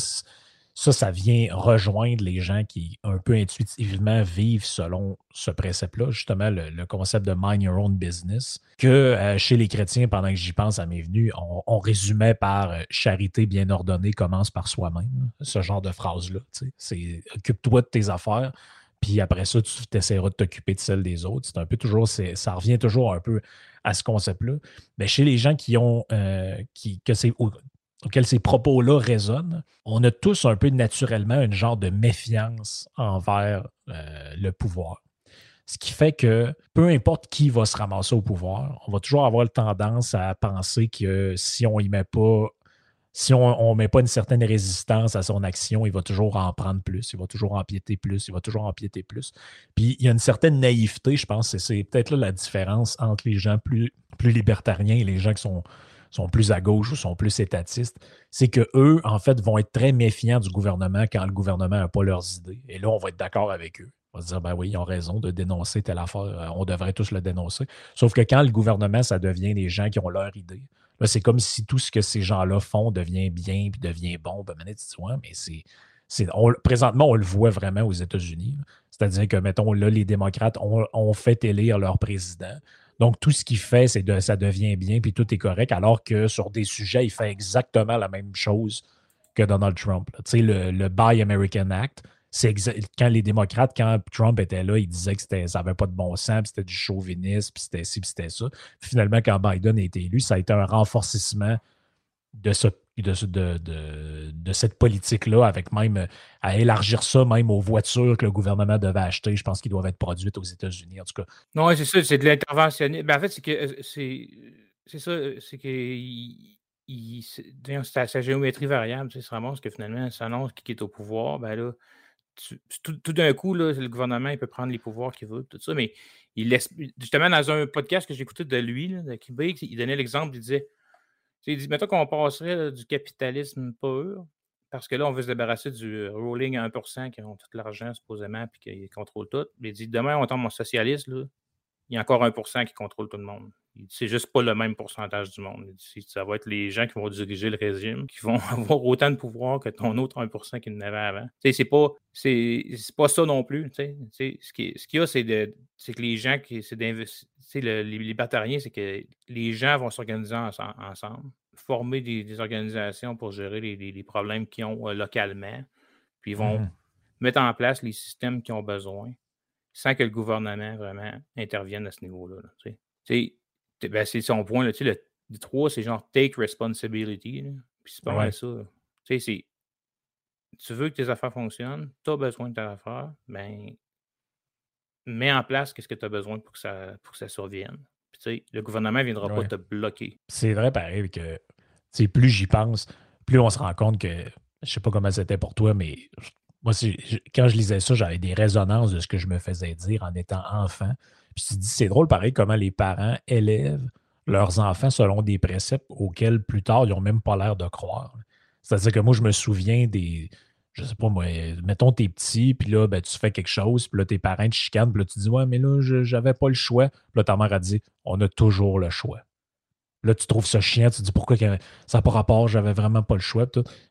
ça, ça vient rejoindre les gens qui, un peu intuitivement, vivent selon ce précepte-là, justement, le, concept de mind your own business, que euh, chez les chrétiens, pendant que j'y pense à mes venues, on, résumait par euh, charité bien ordonnée commence par soi-même, ce genre de phrase-là. C'est occupe-toi de tes affaires, puis après ça, tu essaieras de t'occuper de celles des autres. C'est un peu toujours, ça revient toujours un peu à ce concept-là. Mais chez les gens qui ont, euh, qui, que c'est auxquels ces propos-là résonnent, on a tous un peu naturellement un genre de méfiance envers euh, le pouvoir. Ce qui fait que peu importe qui va se ramasser au pouvoir, on va toujours avoir tendance à penser que si on y met pas, si on ne met pas une certaine résistance à son action, il va toujours en prendre plus, il va toujours empiéter plus, il va toujours empiéter plus. Puis il y a une certaine naïveté, je pense, c'est peut-être là la différence entre les gens plus libertariens et les gens qui sont sont plus à gauche ou sont plus étatistes, c'est qu'eux, en fait, vont être très méfiants du gouvernement quand le gouvernement n'a pas leurs idées. Et là, on va être d'accord avec eux. On va se dire, ben oui, ils ont raison de dénoncer telle affaire, euh, on devrait tous le dénoncer. Sauf que quand le gouvernement, ça devient des gens qui ont leur idée, là, c'est comme si tout ce que ces gens-là font devient bien puis devient bon. Ben, tu dis, mais c'est. présentement, on le voit vraiment aux États-Unis. C'est-à-dire que, mettons, là, les démocrates ont fait élire leur président. Donc, tout ce qu'il fait, c'est de, ça devient bien, puis tout est correct, alors que sur des sujets, il fait exactement la même chose que Donald Trump. Tu sais, le, Buy American Act, c'est quand les démocrates, quand Trump était là, ils disaient que ça n'avait pas de bon sens, c'était du chauvinisme, puis c'était ci, puis c'était ça. finalement, quand Biden a été élu, ça a été un renforcement de ce de, cette politique-là, avec même euh, à élargir ça même aux voitures que le gouvernement devait acheter. Je pense qu'ils doivent être produites aux États-Unis, en tout cas. Non, c'est ça, c'est de l'interventionnisme. Ben, en fait, c'est que euh, c'est ça, euh, c'est que c'est sa géométrie variable, c'est vraiment parce que finalement, ça annonce qui est au pouvoir, ben là, tout, d'un coup, là, le gouvernement il peut prendre les pouvoirs qu'il veut, tout ça, mais il laisse, justement, dans un podcast que j'ai écouté de lui, de Québec, il donnait l'exemple, il disait il dit, mettons qu'on passerait du capitalisme pur, parce que là, on veut se débarrasser du rolling à 1% qui ont tout l'argent, supposément, puis qui contrôlent tout. Il dit, demain, on tombe en socialiste, il y a encore 1% qui contrôle tout le monde. C'est juste pas le même pourcentage du monde. Ça va être les gens qui vont diriger le régime, qui vont avoir autant de pouvoir que ton autre 1% qui n'avait avant. C'est pas, pas ça non plus. Ce qu'il y a, c'est que les gens qui. C'est les libertariens, c'est que les gens vont s'organiser ensemble, former des, organisations pour gérer les, problèmes qu'ils ont euh, localement, puis ils vont mmh mettre en place les systèmes qu'ils ont besoin sans que le gouvernement vraiment intervienne à ce niveau-là. Ben, c'est son point. Là, le, le 3, c'est genre take responsibility. Puis c'est pas mal ça. Tu veux que tes affaires fonctionnent, tu as besoin de tes affaires, ben, mets en place ce que tu as besoin pour que ça, pour que ça survienne. Puis, le gouvernement ne viendra pas te bloquer. C'est vrai, pareil, que plus j'y pense, plus on se rend compte que, je sais pas comment c'était pour toi, mais moi, quand je lisais ça, j'avais des résonances de ce que je me faisais dire en étant enfant. Puis tu dis, c'est drôle, pareil, comment les parents élèvent leurs enfants selon des préceptes auxquels plus tard, ils n'ont même pas l'air de croire. C'est-à-dire que moi, je me souviens des. Je sais pas, moi, mettons, t'es petit, puis là, ben, tu fais quelque chose, puis là, tes parents te chicanent, puis là, tu dis, ouais, mais là, j'avais pas le choix. Puis là, ta mère a dit, on a toujours le choix. Là, tu trouves ça chiant, tu te dis pourquoi ça n'a pas rapport, j'avais vraiment pas le choix.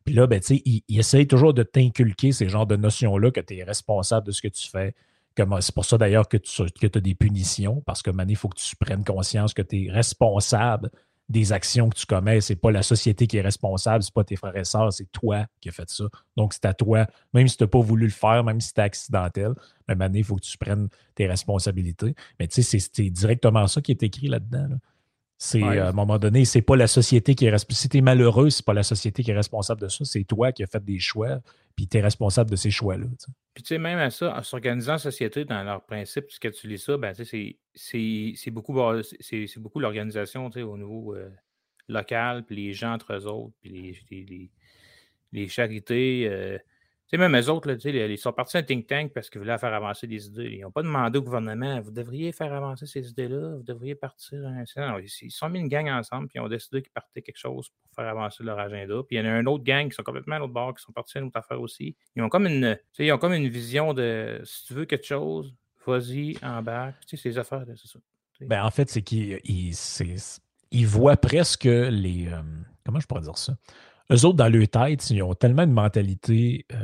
Puis là, ben, tu sais, il, essaye toujours de t'inculquer ces genres de notions-là que tu es responsable de ce que tu fais. C'est pour ça d'ailleurs que tu as des punitions, parce que maintenant, il faut que tu prennes conscience que tu es responsable des actions que tu commets. C'est pas la société qui est responsable, c'est pas tes frères et sœurs, c'est toi qui as fait ça. Donc, c'est à toi, même si tu n'as pas voulu le faire, même si c'était accidentel, mais maintenant, il faut que tu prennes tes responsabilités. Mais tu sais, c'est directement ça qui est écrit là-dedans. là c'est à un moment donné, c'est pas la société qui est responsable. Si tu es malheureux, c'est pas la société qui est responsable de ça, c'est toi qui as fait des choix, puis tu es responsable de ces choix-là. Puis tu sais, même à ça, en s'organisant en société dans leurs principes, ce que tu lis ça, ben, c'est beaucoup, c'est beaucoup l'organisation au niveau euh, local, puis les gens entre eux autres, puis les, les, charités. Euh, sais, même eux autres, ils sont partis un think tank parce qu'ils voulaient faire avancer des idées. Ils n'ont pas demandé au gouvernement vous devriez faire avancer ces idées-là, vous devriez partir. Ils se sont mis une gang ensemble puis ils ont décidé qu'ils partaient quelque chose pour faire avancer leur agenda. Puis il y en a un autre gang qui sont complètement à l'autre bord, qui sont partis à une autre affaire aussi. Ils ont comme une, ils ont comme une vision de si tu veux quelque chose, vas-y, embarque. Tu sais, ces affaires, c'est ça. Ben, en fait, c'est qu'ils ils voient presque les. Euh, comment je pourrais dire ça? Eux autres, dans leur tête, ils ont tellement une mentalité euh,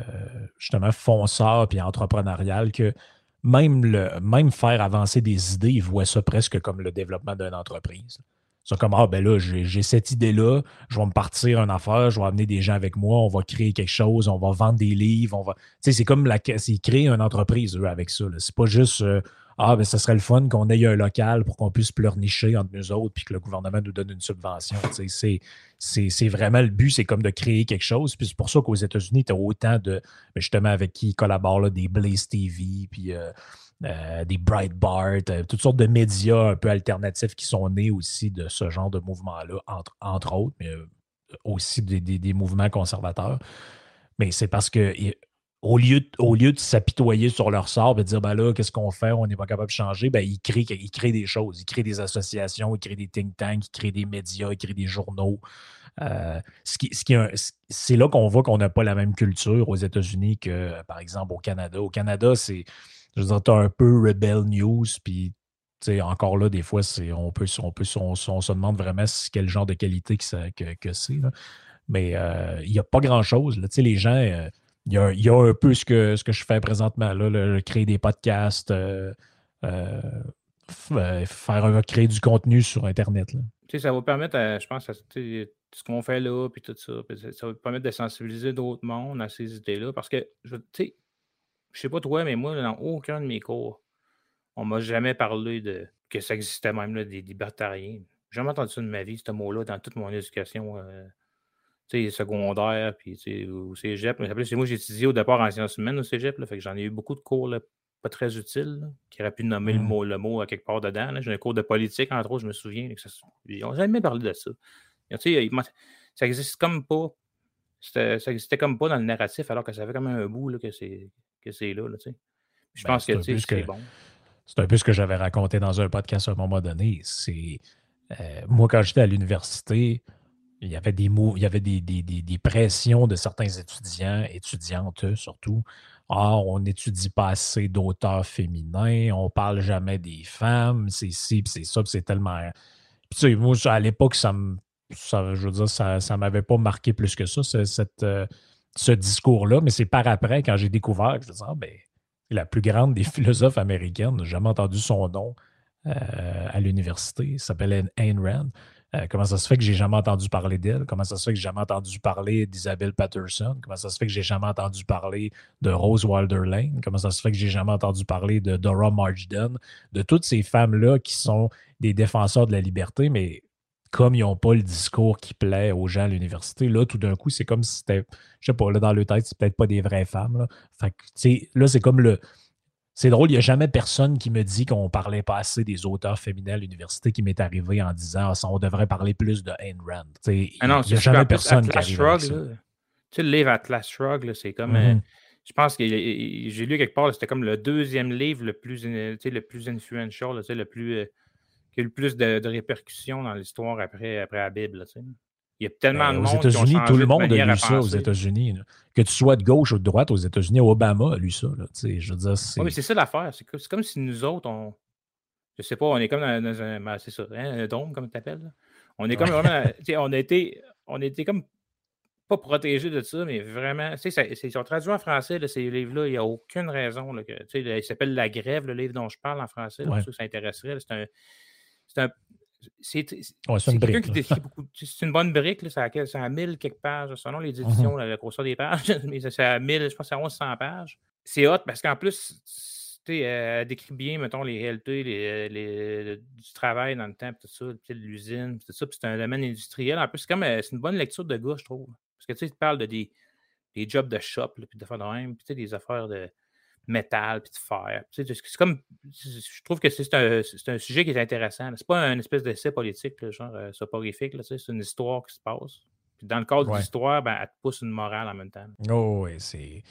justement fonceur puis entrepreneuriale que même, le, même faire avancer des idées, ils voient ça presque comme le développement d'une entreprise. C'est comme, ah ben là, j'ai cette idée-là, je vais me partir une affaire, je vais amener des gens avec moi, on va créer quelque chose, on va vendre des livres, on va. Tu sais, c'est comme la, créer une entreprise, eux, avec ça. C'est pas juste, euh, ah, ben, ce serait le fun qu'on ait un local pour qu'on puisse pleurnicher entre nous autres puis que le gouvernement nous donne une subvention. C'est vraiment le but, c'est comme de créer quelque chose. Puis c'est pour ça qu'aux États-Unis, tu as autant de, ben, justement, avec qui ils collaborent, là, des Blaze TV, puis euh, euh, des Breitbart, euh, toutes sortes de médias un peu alternatifs qui sont nés aussi de ce genre de mouvement-là, entre, entre autres, mais aussi des, des mouvements conservateurs. Mais c'est parce que au lieu, au lieu de s'apitoyer sur leur sort et de dire ben là, qu'est-ce qu'on fait, on n'est pas capable de changer, ben, ils, créent, des choses. Ils créent des associations, ils créent des think tanks, ils créent des médias, ils créent des journaux. Euh, ce qui, ce qui c'est là qu'on voit qu'on n'a pas la même culture aux États-Unis que, par exemple, au Canada. Au Canada, c'est, je veux dire, as un peu Rebel News, puis encore là, des fois, on, peut, on, peut, on, se demande vraiment quel genre de qualité que, que, c'est. Mais euh, il n'y a pas grand-chose. Les gens. Euh, il y, a, un peu ce que, ce que je fais présentement, là, créer des podcasts, euh, euh, euh, faire créer du contenu sur Internet. Ça va permettre, je pense, à, ce qu'on fait là, puis tout ça, ça va permettre de sensibiliser d'autres mondes à ces idées-là. Parce que, je sais, je sais pas toi, mais moi, dans aucun de mes cours, on m'a jamais parlé de que ça existait même là, des libertariens. J'ai jamais entendu ça de ma vie, ce mot-là, dans toute mon éducation secondaire, puis au cégep. Mais moi, j'ai étudié au départ en sciences humaines au cégep, là, fait que j'en ai eu beaucoup de cours pas très utiles, qui auraient pu nommer le, mmh. mot, le mot à quelque part dedans. J'ai un cours de politique, entre autres, je me souviens. Que ça, ils n'ont jamais parlé de ça. ça existe comme pas. Ça existait comme pas dans le narratif, alors que ça fait comme un bout là, que c'est là. là je ben, pense que c'est bon. C'est un peu ce que j'avais raconté dans un podcast à un moment donné. C'est euh, moi, quand j'étais à l'université, il y avait des mots, il y avait des, des, pressions de certains étudiants, étudiantes surtout. Ah, on n'étudie pas assez d'auteurs féminins, on parle jamais des femmes, c'est ci, c'est ça, c'est tellement. Puis, tu à l'époque, ça me. Ça, ça ne m'avait pas marqué plus que ça, ce, euh, ce discours-là, mais c'est par après, quand j'ai découvert, je me ben, la plus grande des philosophes américaines, j'ai jamais entendu son nom euh, à l'université, s'appelle Ayn Rand. Euh, comment ça se fait que j'ai jamais entendu parler d'elle? Comment ça se fait que j'ai jamais entendu parler d'Isabelle Patterson? Comment ça se fait que j'ai jamais entendu parler de Rose Wilder Lane? Comment ça se fait que j'ai jamais entendu parler de Dora Marsden? De toutes ces femmes-là qui sont des défenseurs de la liberté, mais comme ils n'ont pas le discours qui plaît aux gens à l'université, là, tout d'un coup, c'est comme si c'était, je sais pas, là, dans le tête, c'est peut-être pas des vraies femmes. Là. Là, c'est comme le, c'est drôle, il n'y a jamais personne qui me dit qu'on parlait pas assez des auteurs féminins à l'université qui m'est arrivé en disant ah, on devrait parler plus de Ayn Rand. ah non, il n'y a jamais personne qui arrive Tu sais, le livre Atlas Shrug, c'est comme. Euh, mm-hmm. je pense que j'ai lu quelque part, c'était comme le deuxième livre le plus, le plus influential, le plus, euh, qui a eu le plus de, répercussions dans l'histoire après, après la Bible. Il y a tellement ben, de monde. Aux États-Unis, tout le monde a lu ça aux États-Unis. Que tu sois de gauche ou de droite aux États-Unis, Obama a lu ça. Là, je veux dire, c'est... Oui, c'est ça l'affaire. C'est, comme si nous autres, on. Je sais pas, on est comme dans, un. Ben, c'est ça, hein, un dôme, comme tu t'appelles. On est comme vraiment. on a été. On a comme pas protégés de ça, mais vraiment. Tu sais, ils sont traduits en français, ces livres-là. Il n'y a aucune raison. Là, que, il s'appelle La Grève, le livre dont je parle en français. Là, ça, ça intéresserait. C'est un, c'est un, c'est une quelqu'un qui décrit beaucoup. C'est une bonne brique, là, ça, a, ça a 1000 quelques pages, selon les mmh éditions, la grosseur des pages, mais ça a 1000, je pense, à 1100 pages. C'est hot parce qu'en plus, elle décrit bien, mettons, les réalités les, du travail dans le temps, tout ça, l'usine, tout ça, puis c'est un domaine industriel. En plus, c'est comme c'est une bonne lecture de gars, je trouve. Parce que tu sais, tu parles de des, des jobs de shop, puis de faire de même, puis des affaires de métal puis de fer. C'est comme, je trouve que c'est un, un, sujet qui est intéressant. C'est pas un espèce d'essai politique, là, genre euh, soporifique. C'est une histoire qui se passe. Puis dans le cadre de l'histoire, ben, elle te pousse une morale en même temps. Oh, oui, c'est.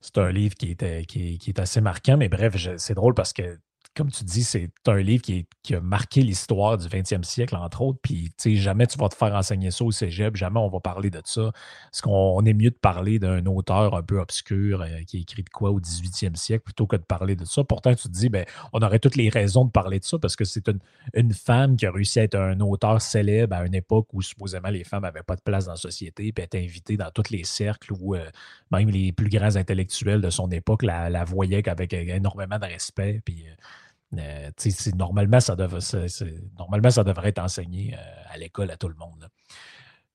c'est un livre qui est, qui, qui est assez marquant, mais bref, c'est drôle parce que comme tu dis, c'est un livre qui, a marqué l'histoire du 20e siècle, entre autres. Puis, tu sais, jamais tu vas te faire enseigner ça au cégep, jamais on va parler de ça. Est-ce qu'on est mieux de parler d'un auteur un peu obscur euh, qui a écrit de quoi au 18e siècle plutôt que de parler de ça? Pourtant, tu te dis, ben, on aurait toutes les raisons de parler de ça parce que c'est une, femme qui a réussi à être un auteur célèbre à une époque où supposément les femmes n'avaient pas de place dans la société, puis être invitée dans tous les cercles où euh, même les plus grands intellectuels de son époque la, la voyaient avec énormément de respect. Puis, euh, euh, normalement, ça devrait, être enseigné euh, à l'école à tout le monde.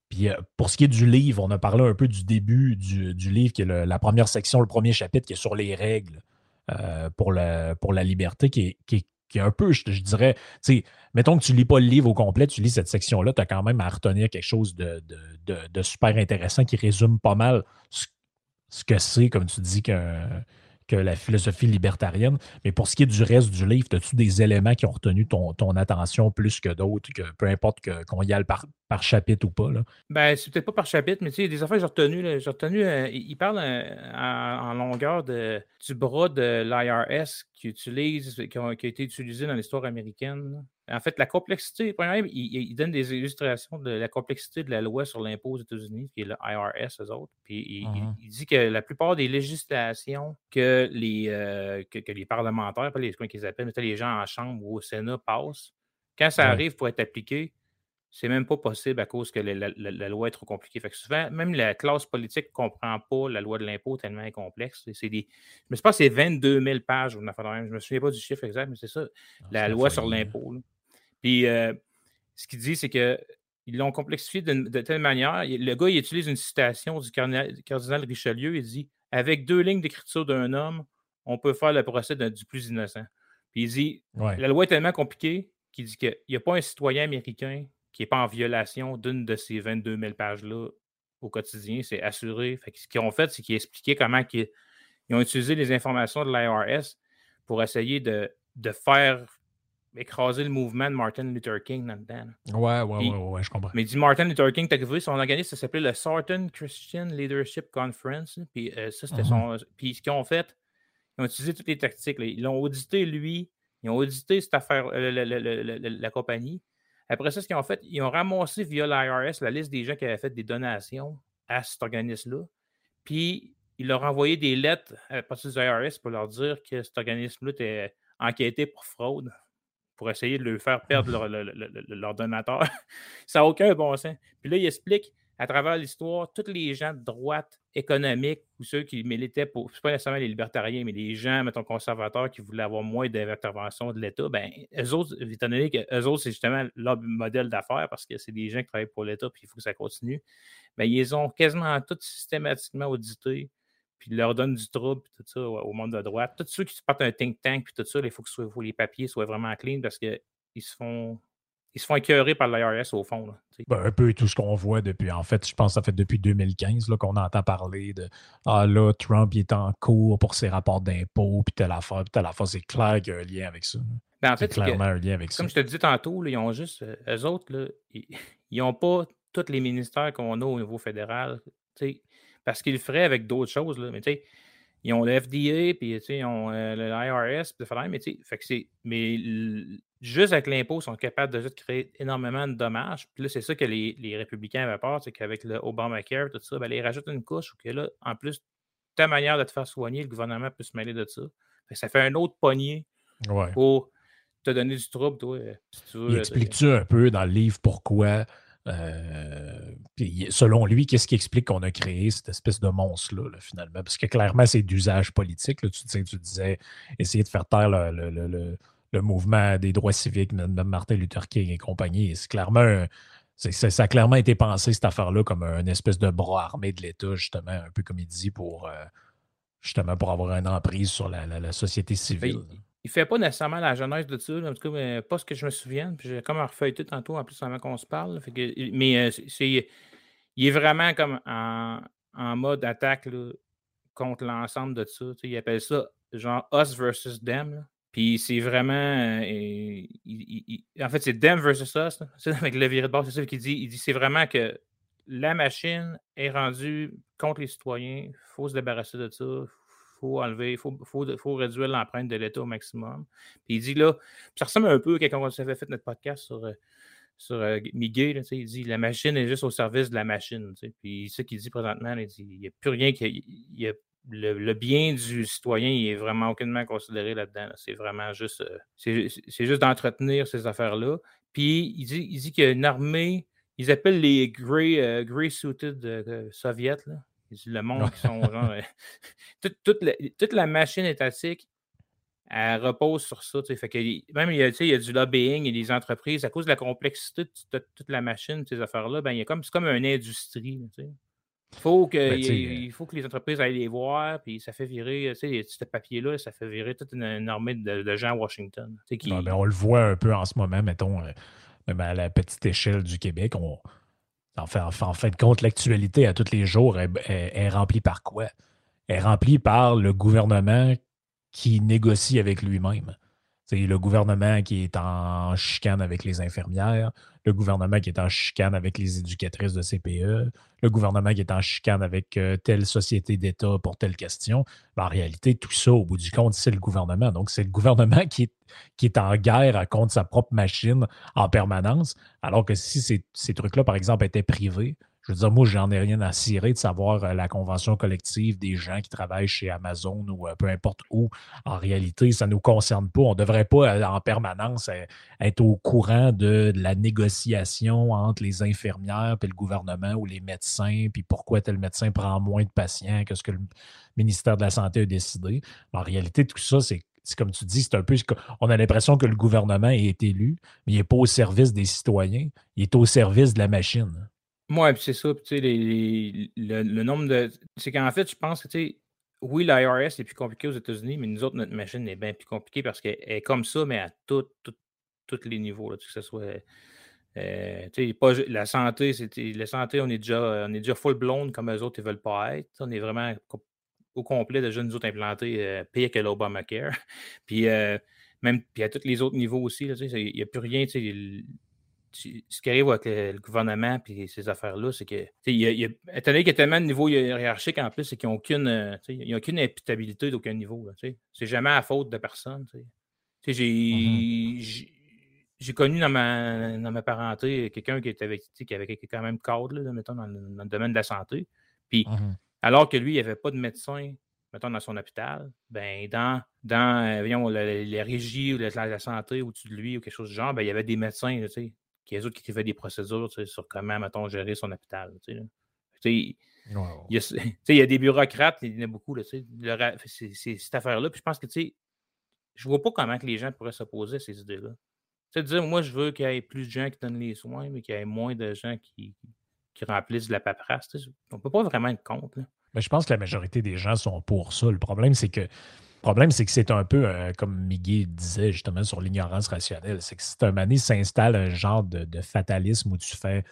Puis euh, pour ce qui est du livre, on a parlé un peu du début du, livre, qui est la première section, le premier chapitre qui est sur les règles pour, la, liberté, qui est, un peu, je, dirais, mettons que tu ne lis pas le livre au complet, tu lis cette section-là, tu as quand même à retenir quelque chose de, super intéressant qui résume pas mal ce que c'est, comme tu dis, qu'un la philosophie libertarienne. Mais pour ce qui est du reste du livre, as-tu des éléments qui ont retenu ton, attention plus que d'autres, que peu importe qu'on y aille par, par chapitre ou pas? Là? Ben, c'est peut-être pas par chapitre, mais tu sais, des affaires que j'ai retenues. J'ai retenu, euh, il parle euh, en, longueur de, du bras de l'IRS qui utilise, qui a, été utilisé dans l'histoire américaine. En fait, la complexité, il, donne des illustrations de la complexité de la loi sur l'impôt aux États-Unis, qui est le IRS, eux autres. Puis il, mmh dit que la plupart des législations que les, euh, que, les parlementaires, pas les, qu'ils appellent, mais les gens en chambre ou au Sénat passent, quand ça arrive pour être appliqué, c'est même pas possible à cause que la, loi est trop compliquée. Fait que souvent, même la classe politique ne comprend pas la loi de l'impôt tellement elle est complexe. C'est des, je me pas, c'est 22 000 pages. Je ne me souviens pas du chiffre exact, mais c'est ça, ah, la loi sur l'impôt. Puis euh, ce qu'il dit, c'est qu'ils l'ont complexifié de, telle manière. Le gars, il utilise une citation du cardinal, Richelieu. Il dit Avec deux lignes d'écriture d'un homme, on peut faire le procès du plus innocent. Puis il dit La loi est tellement compliquée qu'il dit qu'il n'y a pas un citoyen américain qui n'est pas en violation d'une de ces 22 000 pages-là au quotidien. C'est assuré. ce qu'ils ont fait, c'est qu'ils expliquaient comment ils, ont utilisé les informations de l'IRS pour essayer de, de faire écraser le mouvement de Martin Luther King là-dedans. Ouais, ouais, ouais, ouais, je comprends. Mais dit Martin Luther King, t'as vu, son organisme, ça s'appelait le Sarton Christian Leadership Conference. Puis euh, ça, c'était son. Mm-hmm. Puis ce qu'ils ont fait, ils ont utilisé toutes les tactiques. Ils l'ont audité, lui. Ils ont audité cette affaire, euh, la, compagnie. Après ça, ce qu'ils ont fait, ils ont ramassé via l'IRS la liste des gens qui avaient fait des donations à cet organisme-là. Puis, ils leur ont envoyé des lettres à partir du IRS pour leur dire que cet organisme-là était enquêté pour fraude pour essayer de leur faire perdre leur, donateur. ça n'a aucun bon sens. Puis là, il explique à travers l'histoire, tous les gens de droite économique ou ceux qui militaient pour, c'est pas nécessairement les libertariens, mais les gens, mettons, conservateurs qui voulaient avoir moins d'intervention de l'État, ben, eux autres, étant donné qu'eux autres, c'est justement leur modèle d'affaires parce que c'est des gens qui travaillent pour l'État puis il faut que ça continue, ben, ils ont quasiment tous systématiquement audités puis il leur donne du trouble, puis tout ça, au monde de droite. Tous ceux qui partent un think tank, puis tout ça, il faut que, les papiers soient vraiment clean parce qu'ils se font ils se font écœurer par l'IRS au fond. ben, un peu tout ce qu'on voit depuis. En fait, je pense que ça fait depuis 2015 qu'on entend parler de Ah là, Trump il est en cours pour ses rapports d'impôts, puis telle affaire, puis telle affaire. C'est clair qu'il y a un lien avec ça. Ben, en fait, clairement un lien avec comme ça. Comme je te disais tantôt, ils ont juste. Euh, eux autres, là, ils n'ont pas tous les ministères qu'on a au niveau fédéral parce qu'ils le feraient avec d'autres choses. Là. Mais tu sais, ils ont le FDA, puis ils ont euh, le IRS, puis mais tu sais, fait que. Mais juste avec l'impôt, ils sont capables de créer énormément de dommages. Puis là, c'est ça que les, les républicains avaient peur, c'est qu'avec le Obamacare, tout ça, ben, ils rajoutent une couche, ou que là, en plus, ta manière de te faire soigner, le gouvernement peut se mêler de ça. ça fait un autre poignet pour te donner du trouble, toi. Si tu veux, Expliques-tu un peu dans le livre pourquoi euh, selon lui, qu'est-ce qui explique qu'on a créé cette espèce de monstre-là, finalement? Parce que clairement, c'est d'usage politique. Tu, tu, disais essayer de faire taire le, mouvement des droits civiques, de Martin Luther King et compagnie. C'est clairement ça a clairement été pensé, cette affaire-là, comme un espèce de bras armé de l'État, justement, un peu comme il dit, pour euh, justement pour avoir une emprise sur la, société civile il fait pas nécessairement la jeunesse de ça, en tout cas, pas ce que je me souviens. Puis j'ai comme refeuilleté tantôt, en plus, avant qu'on se parle. mais euh, c'est, il est vraiment comme en, mode attaque contre l'ensemble de ça. Il appelle ça genre us versus them. Puis c'est vraiment. Euh, en fait, c'est them versus us. avec le viré de bord, c'est ça qu'il dit. Il dit c'est vraiment que la machine est rendue contre les citoyens. Il faut se débarrasser de ça faut enlever, il faut, faut, faut, réduire l'empreinte de l'État au maximum. Puis il dit là, ça ressemble un peu à quand on avait fait notre podcast sur, euh, sur euh, Miguel, il dit la machine est juste au service de la machine. Puis ce qu'il dit présentement, il dit il n'y a plus rien qui. Il le, bien du citoyen il est vraiment aucunement considéré là-dedans. C'est vraiment juste. Euh, c'est juste d'entretenir ces affaires-là. Puis il dit, il dit qu'il y a une armée, ils appellent les Grey, grey Suited soviets. Là le monde qui sont genre. Euh, toute, la, machine étatique, elle repose sur ça. Fait que, même il y, a, il y a du lobbying et des entreprises, à cause de la complexité de toute la machine, ces affaires-là, ben, il y a comme, c'est comme une industrie. Faut que, ben, il, faut que les entreprises aillent les voir, puis ça fait virer, tu sais, ce papier-là, ça fait virer toute une, armée de, gens à Washington. Qui... Ben, on le voit un peu en ce moment, mettons, euh, même à la petite échelle du Québec, on, en fait, en, fin de compte, l'actualité à tous les jours est, remplie par quoi? Elle est remplie par le gouvernement qui négocie avec lui-même. C'est le gouvernement qui est en chicane avec les infirmières, le gouvernement qui est en chicane avec les éducatrices de CPE, le gouvernement qui est en chicane avec euh, telle société d'État pour telle question. En réalité, tout ça, au bout du compte, c'est le gouvernement. Donc, c'est le gouvernement qui est, qui est en guerre contre sa propre machine en permanence, alors que si ces, ces trucs-là, par exemple, étaient privés, je veux dire, moi, j'en ai rien à cirer de savoir euh, la convention collective des gens qui travaillent chez Amazon ou euh, peu importe où. En réalité, ça ne nous concerne pas. On ne devrait pas euh, en permanence être au courant de, la négociation entre les infirmières et le gouvernement ou les médecins, puis pourquoi tel médecin prend moins de patients que ce que le ministère de la Santé a décidé. En réalité, tout ça, c'est c'est comme tu dis, c'est un peu. On a l'impression que le gouvernement est élu, mais il n'est pas au service des citoyens, il est au service de la machine. Oui, c'est ça. tu sais, le, nombre de. C'est qu'en fait, je pense que, oui, l'IRS est plus compliqué aux États-Unis, mais nous autres, notre machine est bien plus compliquée parce qu'elle est comme ça, mais à tous les niveaux, là, que ce soit. Euh, la santé, la santé, on est déjà, on est déjà full blown comme eux autres, ils ne veulent pas être. On est vraiment au complet déjà, nous autres, implantés euh, pire que l'Obamacare. puis, euh, même puis à tous les autres niveaux aussi, il n'y a plus rien ce qui arrive avec le, gouvernement et ces affaires-là, c'est que, il y a, y étant donné qu'il y a tellement de niveaux hiérarchiques en plus, c'est qu'ils n'ont aucune, euh, aucune imputabilité d'aucun niveau. C'est jamais à faute de personne. Mm-hmm. J'ai connu dans ma, dans ma parenté quelqu'un qui, était qui avait quand même cadre, là, mettons, dans le, domaine de la santé. Puis, mm-hmm. alors que lui, il n'y avait pas de médecin, mettons, dans son hôpital, ben, dans, dans euh, les régies ou la, la, santé au-dessus de lui ou quelque chose du genre, ben, il y avait des médecins, tu sais qui autres qui fait des procédures sur comment, mettons, gérer son hôpital. Il y, a des bureaucrates, il y en a beaucoup. C'est cette affaire-là. Puis je pense que je vois pas comment que les gens pourraient s'opposer à ces idées-là. C'est dire, moi, je veux qu'il y ait plus de gens qui donnent les soins, mais qu'il y ait moins de gens qui, qui remplissent de la paperasse. On ne peut pas vraiment être contre. Mais je pense que la majorité des gens sont pour ça. Le problème, c'est que le problème, c'est que c'est un peu, euh, comme Miguel disait justement sur l'ignorance rationnelle, c'est que c'est un mané s'installe un genre de, fatalisme où tu fais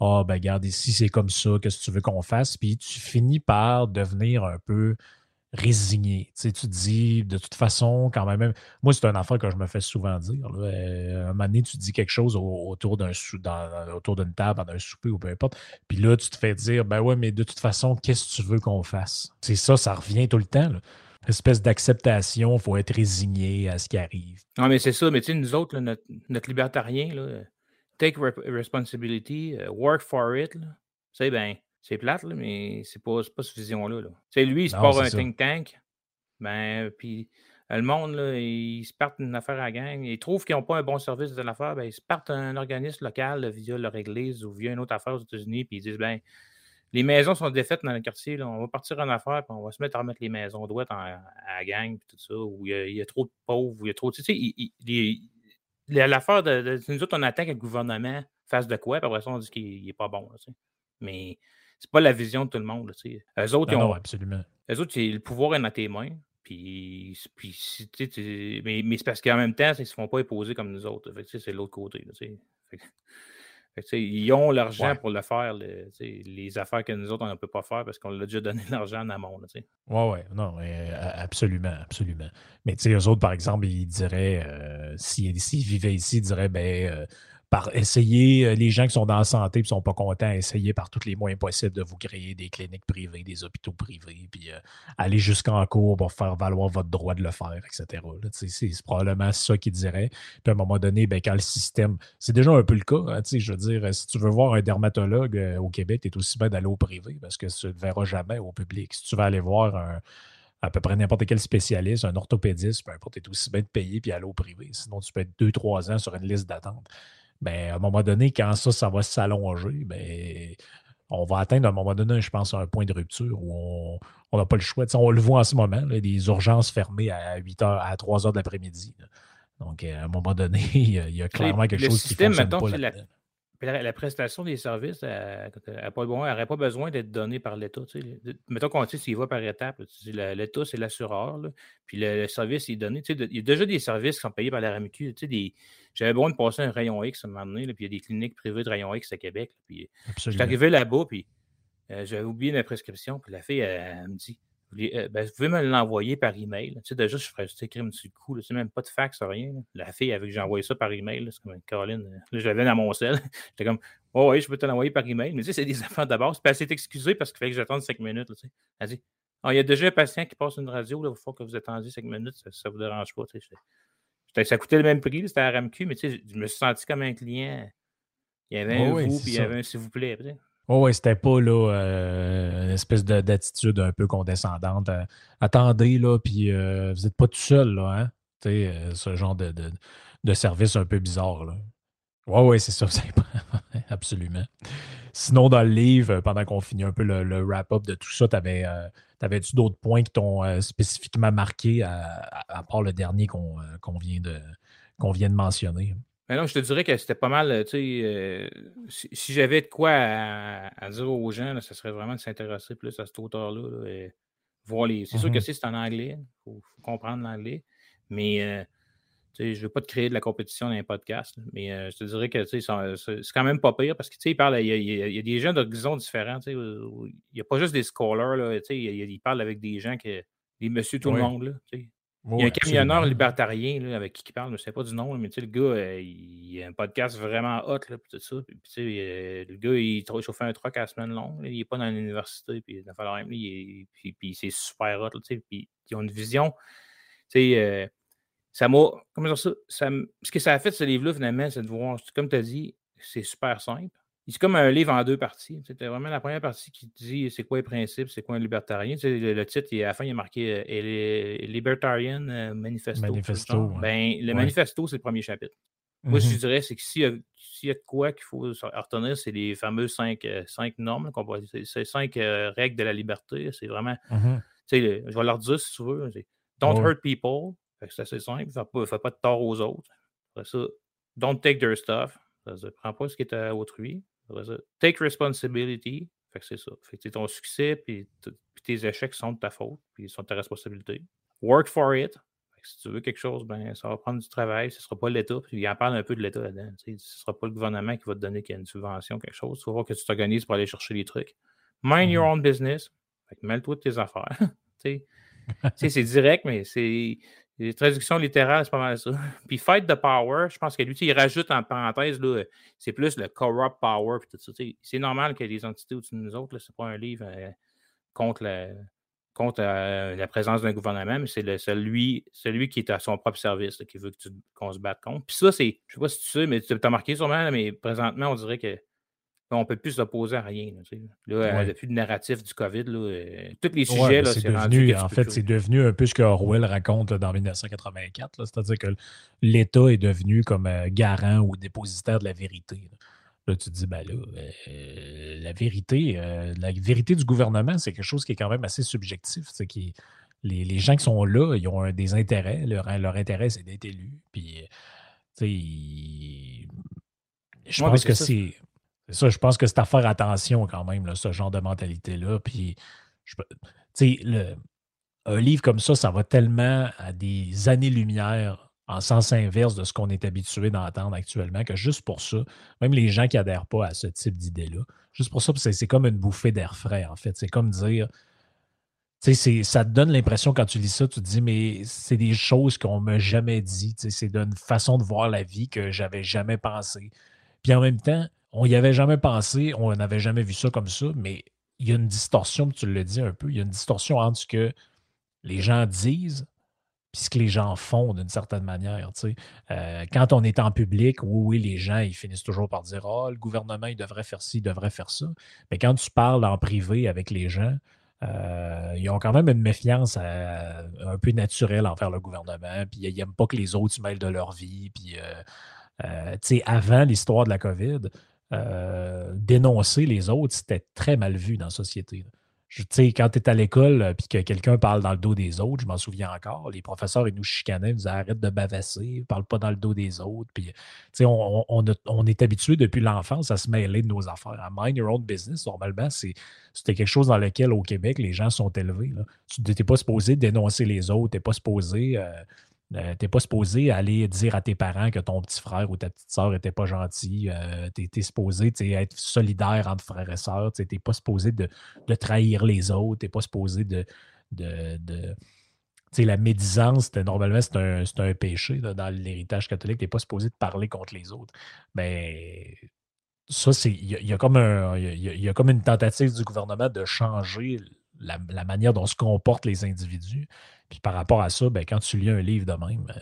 Ah, oh, ben regarde, ici c'est comme ça, qu'est-ce que tu veux qu'on fasse? Puis tu finis par devenir un peu résigné. Tu, sais, tu te dis, de toute façon, quand même, moi, c'est un affaire que je me fais souvent dire. Euh, un moment tu dis quelque chose autour d'un d'une table, dans un souper ou peu importe. Puis là, tu te fais dire, ben ouais, mais de toute façon, qu'est-ce que tu veux qu'on fasse? C'est ça, ça revient tout le temps. Espèce d'acceptation, il faut être résigné à ce qui arrive. Non, mais c'est ça, mais tu sais, nous autres, notre, libertarien, là, take responsibility, euh, work for it, tu sais, ben, c'est plate, là, mais c'est pas, pas cette vision-là. Tu sais, lui, il se part un think tank, ben, puis le monde, là, ils se partent une affaire à gang, ils trouvent qu'ils n'ont pas un bon service de l'affaire, ben, ils se partent un organisme local via leur église ou via une autre affaire aux États-Unis, puis ils disent, ben, les maisons sont défaites dans le quartier. Là. On va partir en affaires, puis on va se mettre à remettre les maisons droites à la gang, puis tout ça, où il y, a, trop de pauvres, où il y a trop de. Tu sais, l'affaire de, Nous autres, on attend que le gouvernement fasse de quoi, puis après ça, on dit qu'il n'est pas bon. Là, mais c'est pas la vision de tout le monde. Tu sais. Eux autres, ont, absolument. Eux autres, le pouvoir est dans tes mains. Puis, puis mais, mais c'est parce qu'en même temps, ils ne se font pas imposer comme nous autres. C'est l'autre côté. Là, ils ont l'argent pour le faire, les affaires que nous autres, on ne peut pas faire parce qu'on l'a déjà donné l'argent en amont. Oui, oui, non, absolument, absolument. Mais eux autres, par exemple, ils diraient, euh, s'ils vivaient ici, ils diraient, ben, euh, par essayer, euh, les gens qui sont dans la santé et ne sont pas contents, essayer par tous les moyens possibles de vous créer des cliniques privées, des hôpitaux privés, puis euh, aller jusqu'en cours pour faire valoir votre droit de le faire, etc. C'est probablement ça qu'ils dirait. Puis à un moment donné, ben, quand le système. C'est déjà un peu le cas. Hein, je veux dire, si tu veux voir un dermatologue euh, au Québec, tu es aussi bien d'aller au privé parce que tu ne le verras jamais au public. Si tu veux aller voir à peu près n'importe quel spécialiste, un orthopédiste, peu importe, tu es aussi bien de payer puis aller au privé. Sinon, tu peux être deux, trois ans sur une liste d'attente ben, à un moment donné, quand ça, ça va s'allonger, ben, on va atteindre à un moment donné, je pense, un point de rupture où on n'a pas le choix. on le voit en ce moment, des urgences fermées à 8 h, à 3 h de l'après-midi. Donc, à un moment donné, il y a, clairement quelque chose qui fonctionne pas là la, prestation des services n'aurait pas, besoin d'être donnée par l'État. Mettons qu'on sait s'il va par étapes. L'État, c'est l'assureur. Puis le, service est donné. Il y a déjà des services qui sont payés par la RAMQ. J'avais besoin de passer un rayon X à un moment donné. puis il y a des cliniques privées de rayon X à Québec. Puis je suis arrivé là-bas, puis euh, j'avais oublié ma prescription. Puis la fille, elle me dit euh, ben, vous pouvez me l'envoyer par email. Tu sais, déjà, je ferais juste écrire un petit coup. Tu sais, même pas de fax, rien. La fille avec que j'ai envoyé ça par email, c'est comme Caroline. Là, je l'avais dans mon sel. J'étais comme, oh, oui, je peux te l'envoyer par email. Mais tu sais, c'est des affaires de base. Puis elle s'est excusée parce qu'il fallait que j'attende cinq minutes. tu sais. Elle dit, oh, il y a déjà un patient qui passe une radio. il faut que vous attendiez cinq minutes. Ça ne vous dérange pas. Tu sais. Ça coûtait le même prix. C'était à RMQ, mais tu sais, je me suis senti comme un client. Il y avait un vous, puis il y avait un s'il vous plaît. Oh oui, c'était pas là, euh, une espèce d'attitude un peu condescendante. Euh, attendez, là, puis euh, vous n'êtes pas tout seul, là, hein? ce genre de, de, service un peu bizarre. Là. Oui, oui, c'est ça, absolument. Sinon, dans le livre, pendant qu'on finit un peu le, wrap-up de tout ça, t'avais-tu d'autres points qui t'ont spécifiquement marqué à, part le dernier qu'on vient, de, qu'on vient de mentionner? Mais non, je te dirais que c'était pas mal, euh, tu sais, euh, si, j'avais de quoi à, dire aux gens, ce serait vraiment de s'intéresser plus à cet auteur-là. et voir les... C'est sûr que mm-hmm. c'est en anglais, il faut, comprendre l'anglais, mais euh, je ne veux pas te créer de la compétition dans un podcast, mais je te dirais que c'est quand même pas pire parce que il, parle, il, y a, des gens d'horizons différents. Il n'y a pas juste des scholars, là, il, parle avec des gens, que, des monsieur tout le monde. Là, il y a un camionneur libertarien avec qui il parle, je ne sais pas du nom, mais le gars, euh, il, a un podcast vraiment hot, là, tout ça. Puis, euh, le gars, il, il chauffe un truck à la semaine longue, il n'est pas dans l'université, puis il puis, puis c'est super hot, puis ils ont une vision. Tu sais, euh, ça m'a. Comment dire ça, ça? Ce que ça a fait, ce livre-là, finalement, c'est de voir, comme tu as dit, c'est super simple. C'est comme un livre en deux parties. C'était vraiment la première partie qui dit c'est quoi les principes, c'est quoi un libertarien. le, titre, à la fin, il est marqué euh, Libertarian euh, Manifesto. ben, le manifesto, c'est le premier chapitre. Moi, je mm-hmm. dirais, c'est que s'il y, a de quoi qu'il faut retenir, c'est les fameuses cinq, euh, cinq normes, ces cinq règles de la liberté. C'est vraiment. Mm-hmm. je vais leur dire si tu veux. Don't hurt people. C'est assez simple. Fais pas, fais pas de tort aux autres. Après ça, don't take their stuff. Prends pas ce qui est à autrui. Take responsibility. Fait que c'est ça. Fait que ton succès puis, tes échecs sont de ta faute, puis sont de ta responsabilité. Work for it. si tu veux quelque chose, ben, ça va prendre du travail. Ce ne sera pas l'État. Puis il en parle un peu de l'État là-dedans. Ce ne sera pas le gouvernement qui va te donner une subvention, quelque chose. Il faut voir que tu t'organises pour aller chercher les trucs. Mind your mm-hmm. own business. Fait que mêle-toi de tes affaires. c'est direct, mais c'est les traductions littérales, c'est pas mal ça. Puis Fight the Power, je pense que lui, il rajoute en parenthèse, c'est plus le corrupt power. C'est normal qu'il y ait des entités au-dessus de nous autres. C'est pas un livre euh, contre, la, contre euh, la présence d'un gouvernement, mais c'est celui, celui qui est à son propre service, qui veut qu'on se batte contre. Puis ça, c'est, je sais pas si tu sais, mais tu as marqué sûrement, mais présentement, on dirait que on ne peut plus s'opposer à rien. Là, euh, depuis le narratif du COVID, là, euh, tous les sujets, c'est devenu, en fait, c'est devenu un peu ce que Orwell raconte dans 1984. C'est-à-dire que l'État est devenu comme euh, garant ou dépositaire de la vérité. Là, tu te dis, ben là, la vérité, la vérité du gouvernement, c'est quelque chose qui est quand même assez subjectif. Qui, les, les, gens qui sont là, ils ont des intérêts. Leur, leur intérêt, c'est d'être élus. Puis, je pense que c'est ça, je pense que c'est à faire attention quand même, ce genre de mentalité-là. Puis, tu sais, un livre comme ça, ça va tellement à des années-lumière en sens inverse de ce qu'on est habitué d'entendre actuellement, que juste pour ça, même les gens qui n'adhèrent pas à ce type d'idée-là, juste pour ça, c'est comme une bouffée d'air frais, en fait. C'est comme dire, tu sais, ça te donne l'impression quand tu lis ça, tu te dis, mais c'est des choses qu'on ne m'a jamais dit. C'est une façon de voir la vie que j'avais jamais pensé. Puis en même temps, on n'y avait jamais pensé, on n'avait jamais vu ça comme ça, mais il y a une distorsion, tu le dis un peu, il y a une distorsion entre ce que les gens disent et ce que les gens font d'une certaine manière. Euh, quand on est en public, oui, oui, les gens, ils finissent toujours par dire Ah, le gouvernement, il devrait faire ci, il devrait faire ça. Mais quand tu parles en privé avec les gens, euh, ils ont quand même une méfiance euh, un peu naturelle envers le gouvernement, puis ils n'aiment pas que les autres se mêlent de leur vie. Puis, avant l'histoire de la COVID, dénoncer les autres, c'était très mal vu dans la société sais, quand tu es à l'école et euh, que quelqu'un parle dans le dos des autres, je m'en souviens encore, les professeurs, ils nous chicanaient, ils nous disaient arrête de bavasser, parle pas dans le dos des autres. Puis, on, on, on, est habitué depuis l'enfance à se mêler de nos affaires. À mind your own business, normalement, c'était quelque chose dans lequel, au Québec, les gens sont élevés. Tu n'es pas supposé dénoncer les autres, tu n'es pas supposé. Euh, euh, tu n'es pas supposé aller dire à tes parents que ton petit frère ou ta petite soeur n'était pas gentil. Euh, tu es, supposé être solidaire entre frères et sœurs. Tu n'es pas supposé de, trahir les autres. Tu n'es pas supposé de. de, de la médisance, normalement, c'est un, péché dans l'héritage catholique. Tu n'es pas supposé de parler contre les autres. Mais ben, ça, c'est. Il y, a comme y a comme une tentative du gouvernement de changer la, manière dont se comportent les individus. Puis par rapport à ça, ben, quand tu lis un livre de même, euh,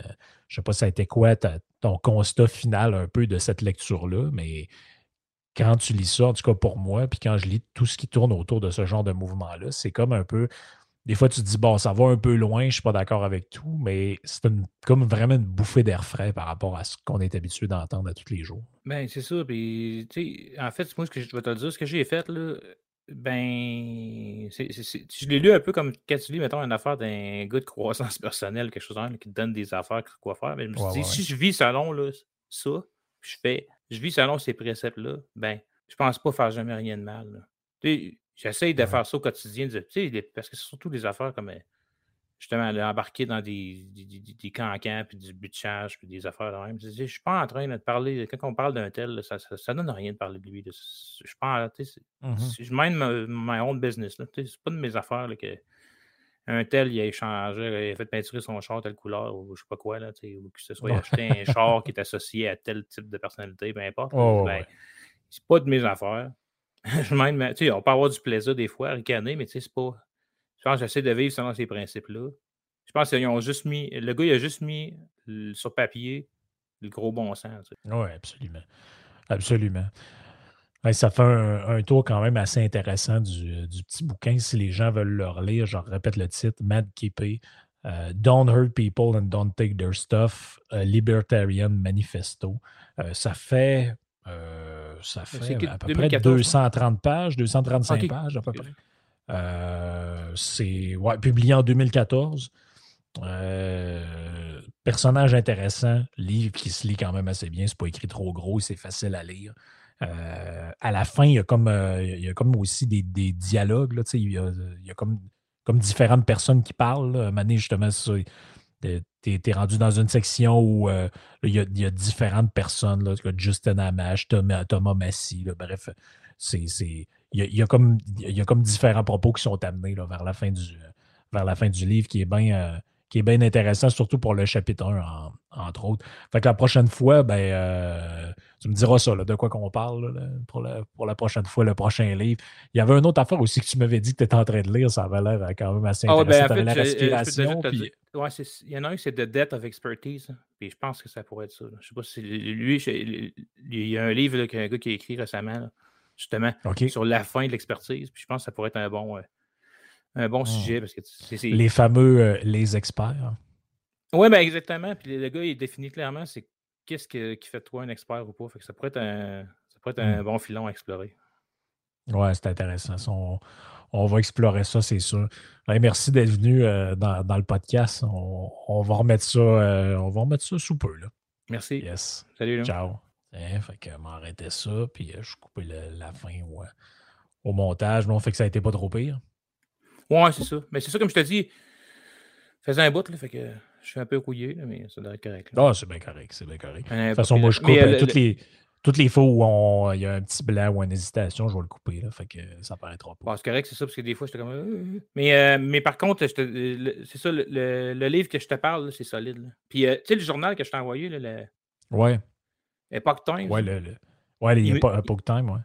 je ne sais pas ça a été quoi ton constat final un peu de cette lecture-là, mais quand tu lis ça, en tout cas pour moi, puis quand je lis tout ce qui tourne autour de ce genre de mouvement-là, c'est comme un peu. Des fois, tu te dis, bon, ça va un peu loin, je ne suis pas d'accord avec tout, mais c'est comme vraiment une bouffée d'air frais par rapport à ce qu'on est habitué d'entendre à tous les jours. Ben, c'est ça. Puis, en fait, moi, ce que je vais te dire, ce que j'ai fait, là, ben, je l'ai lu un peu comme quand tu lis, mettons, une affaire d'un gars de croissance personnelle, quelque chose comme qui te donne des affaires, quoi faire. Mais je me suis dit, si je vis selon là, ça, je fais, je vis selon ces préceptes-là, ben, je pense pas faire jamais rien de mal. J'essaye de faire ça au quotidien, parce que c'est surtout des affaires comme justement aller embarquer dans des, des, des, cancans, puis du butchage, puis des affaires de même. Je ne suis pas en train de parler, quand on parle d'un tel, ça ne donne rien de parler de lui. Je suis pas, mmh je mène ma, own business. Ce n'est pas de mes affaires que un tel, il a échangé, il a fait peinturer son char telle couleur, ou je sais pas quoi, là, ou que ce soit acheté un char qui est associé à tel type de personnalité, peu importe. Oh, ben, C'est pas de mes affaires. je mène on peut avoir du plaisir des fois, ricaner, mais c'est pas je pense que j'essaie de vivre selon ces principes-là. Je pense qu'ils ont juste mis. Le gars, il a juste mis sur papier le gros bon sens. Oui, absolument. Absolument. ça fait un, tour quand même assez intéressant du, petit bouquin. Si les gens veulent le relire, je répète le titre Mad Keepy. Euh, don't Hurt People and Don't Take Their Stuff, Libertarian Manifesto. Euh, ça fait, euh, ça fait à peu près 230 pages, 235 pages à peu près. Euh, c'est ouais, publié en 2014. Euh, personnage intéressant, livre qui se lit quand même assez bien. C'est pas écrit trop gros, c'est facile à lire. Euh, à la fin, il y a comme, il y a comme aussi des, dialogues. Là, il, y a, il y a comme, comme différentes personnes qui parlent. Mané, justement, tu es, rendu dans une section où il, y a, différentes personnes. Là, Justin Amash, Thomas, Thomas Massy. bref, c'est il y, a, comme, il y a comme différents propos qui sont amenés là, vers, la fin du, vers la fin du livre qui est bien. Euh, qui est bien intéressant, surtout pour le chapitre 1, entre autres. Fait que la prochaine fois, ben, euh, tu me diras ça, de quoi qu'on parle pour, la, pour la prochaine fois, le prochain livre. Il y avait une autre affaire aussi que tu m'avais dit que tu étais en train de lire, ça avait l'air euh, quand même assez ah intéressant. ben, en fait, la respiration. il y en a un, c'est The Death of Expertise, puis je pense que ça pourrait être ça. Je sais pas si lui, il y a un livre qu'un gars qui a écrit récemment justement, sur la fin de l'expertise. Puis je pense que ça pourrait être un bon, euh, un bon hmm. sujet. Parce que Les fameux euh, les experts. Oui, ben exactement. Puis le gars, il définit clairement c'est qu'est-ce qui fait toi un expert ou pas. Fait que ça pourrait être un, ça pourrait être un hmm. bon filon à explorer. Ouais, c'est intéressant. On, on, va explorer ça, c'est sûr. merci d'être venu euh, dans, dans, le podcast. On, on, va remettre ça, on va remettre ça sous peu. Là. Merci. Yes. Salut. Ciao. Hein, fait que m'arrêtais ça, puis euh, je coupais la fin au montage. Non, fait que ça a été pas trop pire. Ouais, c'est ça. Mais c'est ça, comme je te dis, faisais un bout, là, fait que je suis un peu couillé, mais ça doit être correct. Ah, c'est bien correct, c'est bien correct. de toute façon, moi, je coupe euh, toutes, Les, toutes les fois où il y a un petit blanc ou une hésitation, je vais le couper, là, fait que ça paraîtra pas. c'est correct, c'est ça, parce que des fois, j'étais comme... Euh, mais, mais par contre, c'est ça, le, livre que je te parle, c'est solide. Puis, tu sais, le journal que je t'ai envoyé, là, le... Ouais. Epoch Times. Ouais, le, Ouais, il y a Il- pas un poke time, ouais.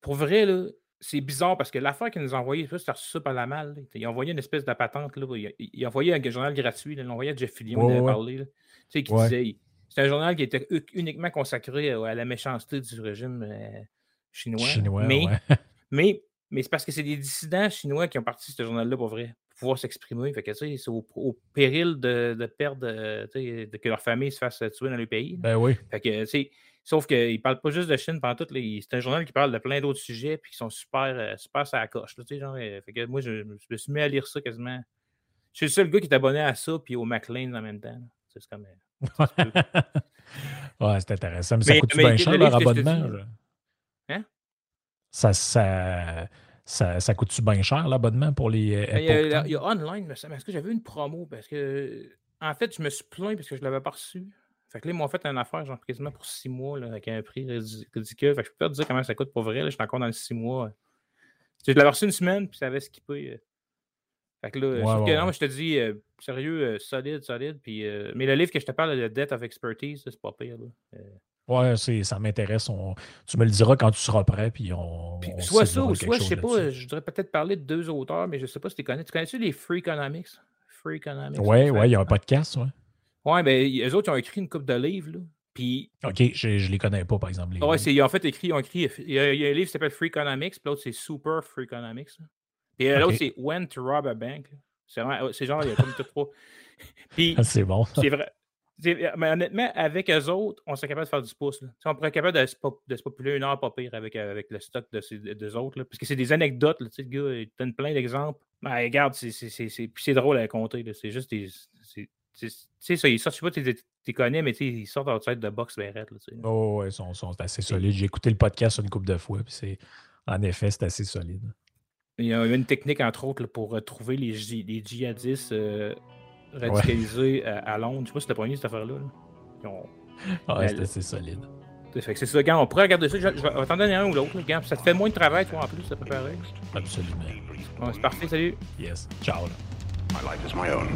Pour vrai, là, c'est bizarre parce que l'affaire qu'ils nous ont envoyé, ça, c'est reçu par la malle. là. Ils ont envoyé une espèce de patente. Là, ils, ils ont envoyé un journal gratuit. Là, ils l'ont envoyé à Jeff Fillion, Ouais, ouais. parlé. là. Tu sais, qui Ouais. disait. C'est un journal qui était uniquement consacré à la méchanceté du régime euh, chinois. Chinois, mais, ouais. mais, mais c'est parce que c'est des dissidents chinois qui ont parti de ce journal-là pour vrai, pouvoir s'exprimer. Fait que, c'est au, au péril de, de perdre, euh, de que leur famille se fasse tuer dans le pays. Ben oui. Fait que, tu sais, sauf qu'il ne parle pas juste de Chine pendant tout. C'est un journal qui parle de plein d'autres sujets puis qui sont super, euh, super sur la coche. là, tu sais, genre, euh, fait que moi, je, je me suis mis à lire ça quasiment. Je suis le seul gars qui est abonné à ça puis au McLean en même temps. C'est comme. ouais, c'est intéressant. Mais, ça coûte mais bien le cher leur abonnement? Hein? Ça, ça, ça, ça coûte-tu bien cher l'abonnement pour les euh, Ben, Il y, a, il y a online, mais est-ce que j'avais une promo? Parce que, en fait, je me suis plaint parce que je ne l'avais pas reçu. Fait que là, ils m'ont fait une affaire, genre quasiment pour six mois, là, avec un prix ridi- ridicule. Fait que je peux pas te dire comment ça coûte pour vrai. Là, je suis encore dans les six mois. Je l'avais reçu une semaine, puis ça avait skippé. euh. Fait que là, Ouais, sauf ouais, que non, ouais. je te dis, euh, sérieux, euh, solide, solide. Puis, euh, mais le livre que je te parle, le Death of Expertise, c'est pas pire. Là. Ouais, c'est- ça m'intéresse. On- Tu me le diras quand tu seras prêt, puis on. Puis on soit ça, ou soit, je sais pas, je voudrais peut-être parler de deux auteurs, mais je sais pas si tu connais. Tu connais-tu les Free Economics? Free Economics. Ouais, ouais, il y a un podcast, ouais. Ouais, ben, eux autres, ils ont écrit une coupe de livres, là. Puis, OK, je, je les connais pas, par exemple. les ouais, c'est, ils ont fait écrit, ils ont écrit, il y a, il y a un livre qui s'appelle Free Economics, puis l'autre, c'est Super Free Economics. là. Puis l'autre, c'est When to Rob a Bank. C'est genre, il y a comme tout trois. Puis, c'est bon. c'est vrai. C'est- Mais honnêtement, avec eux autres, on serait capable de faire du pouce. Là. On pourrait être capable de se, pop- de se populer une heure pas pire avec, euh, avec le stock de ces deux autres. Là. Parce que c'est des anecdotes. Là. Le gars, il donne plein d'exemples. Ben, regarde, c'est, drôle à compter. C'est juste des. Tu sais, ça, ils sortent, je sais pas, tu les connais, mais ils sortent outside de box ben raide, là, tu sais. Oh, ouais, ils sont, sont assez solides. J'ai écouté le podcast une couple de fois, puis c'est. En effet, c'est assez solide. Il y a une technique, entre autres, là, pour retrouver les, les djihadistes euh, radicalisés à, à Londres. Je sais pas si t'as pas mis cette affaire-là. là. Ils ont- Ah, c'est le- assez solide. Fait que c'est ça, gars, on pourrait regarder ça. Je, je vais t'en donner un ou l'autre. gars. Ça te fait moins de travail, toi, en plus, à préparer. Absolument. Ouais, c'est parfait, salut. Yes. Ciao. là. My life is my own.